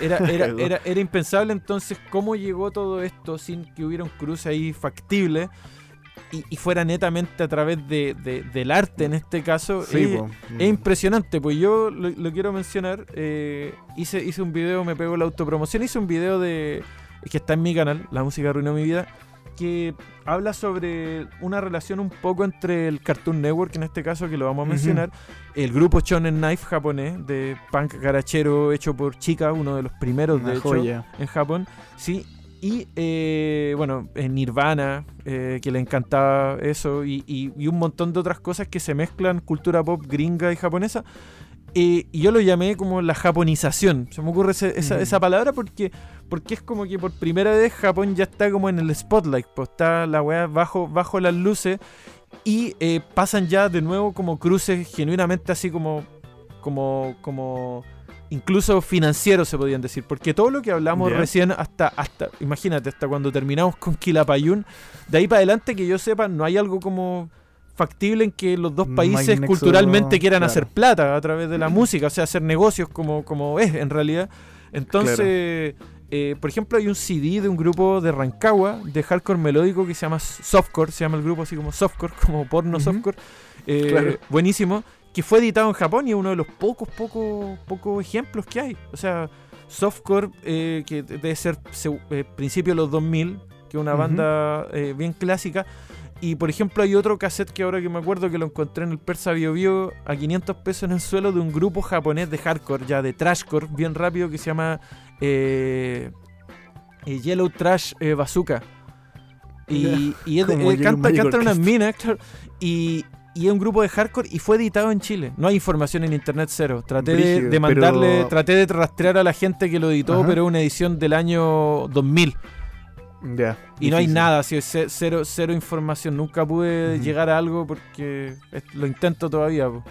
era, era, era, era impensable entonces cómo llegó todo esto sin que hubiera un cruce ahí factible y, y fuera netamente a través de, de- del arte en este caso. Sí, es, po. es impresionante, pues yo lo, lo quiero mencionar, eh, hice, hice un video, me pegó la autopromoción, hice un video de que está en mi canal, La Música Arruinó Mi Vida, que habla sobre una relación un poco entre el Cartoon Network, en este caso que lo vamos a mencionar, el grupo Shonen Knife japonés de punk garachero hecho por Chika, uno de los primeros de Una hecho joya. en Japón, sí. Y eh, bueno, en Nirvana, eh, que le encantaba eso, y, y- y un montón de otras cosas que se mezclan cultura pop gringa y japonesa. Eh, y yo lo llamé como la japonización. Se me ocurre ese- esa, Mm. esa palabra porque, porque es como que por primera vez Japón ya está como en el spotlight, pues está la weá bajo, bajo las luces y eh, pasan ya de nuevo como cruces genuinamente así como, como, como incluso financieros se podían decir, porque todo lo que hablamos recién hasta, hasta, imagínate, hasta cuando terminamos con Quilapayún, de ahí para adelante que yo sepa, no hay algo como factible en que los dos países nexo, culturalmente quieran claro. hacer plata a través de la música, o sea, hacer negocios como, como es en realidad. Entonces, eh, por ejemplo, hay un CD de un grupo de Rancagua, de hardcore melódico que se llama Softcore, se llama el grupo así como Softcore, como porno softcore, eh, Claro. buenísimo, que fue editado en Japón y es uno de los pocos, pocos, pocos ejemplos que hay. O sea, Softcore, eh, que debe ser se- eh, principio de los 2000, que es una banda eh, bien clásica. Y por ejemplo, hay otro cassette que ahora que me acuerdo que lo encontré en el Persa Bio Bio a 500 pesos en el suelo de un grupo japonés de hardcore, ya de trashcore, bien rápido, que se llama eh, Yellow Trash Bazooka. Y, y es canta, cantan unas minas, claro, y, y es un grupo de hardcore y fue editado en Chile. No hay información en internet cero. Traté de, Brígido, de mandarle, pero- traté de rastrear a la gente que lo editó, Ajá. pero es una edición del año 2000. Ya. Y no hay nada, así, ce- cero, cero información. Nunca pude llegar a algo porque lo intento todavía. po.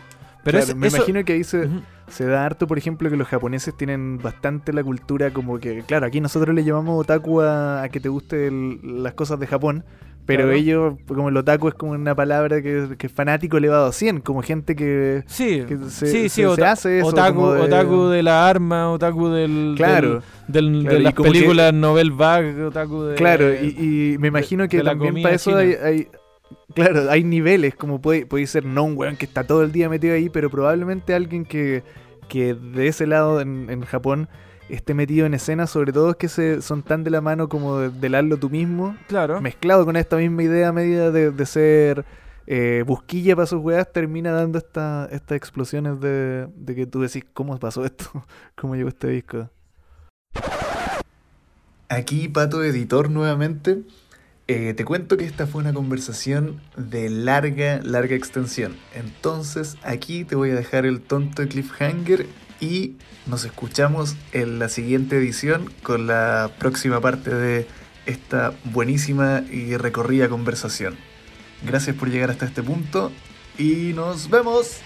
Pero Claro, es- me eso- imagino que ahí se, Ujú. se da harto, por ejemplo, que los japoneses tienen bastante la cultura como que, claro, aquí nosotros le llamamos otaku a, a que te guste el- las cosas de Japón, pero Claro. ellos, como el otaku es como una palabra que, que es fanático elevado a 100, como gente que, Sí, que se, sí, sí, se- hace eso. otaku, de- otaku de la arma, otaku del, Claro, del, del- claro, de las que- películas novel bag, otaku de... claro, y, y me imagino que también para eso hay, hay- claro, hay niveles, como puede, puede ser no un weón que está todo el día metido ahí, pero probablemente alguien que, que de ese lado en, en Japón esté metido en escena, sobre todo es que se, son tan de la mano como de, del hazlo tú mismo, Claro. mezclado con esta misma idea media de, de ser eh, busquilla para sus weas, termina dando esta- estas explosiones de, de que tú decís, ¿cómo pasó esto? ¿Cómo llegó este disco? Aquí Pato Editor nuevamente. Eh, te cuento que esta fue una conversación de larga, larga extensión. Entonces aquí te voy a dejar el tonto cliffhanger y nos escuchamos en la siguiente edición con la próxima parte de esta buenísima y recorrida conversación. Gracias por llegar hasta este punto y nos vemos.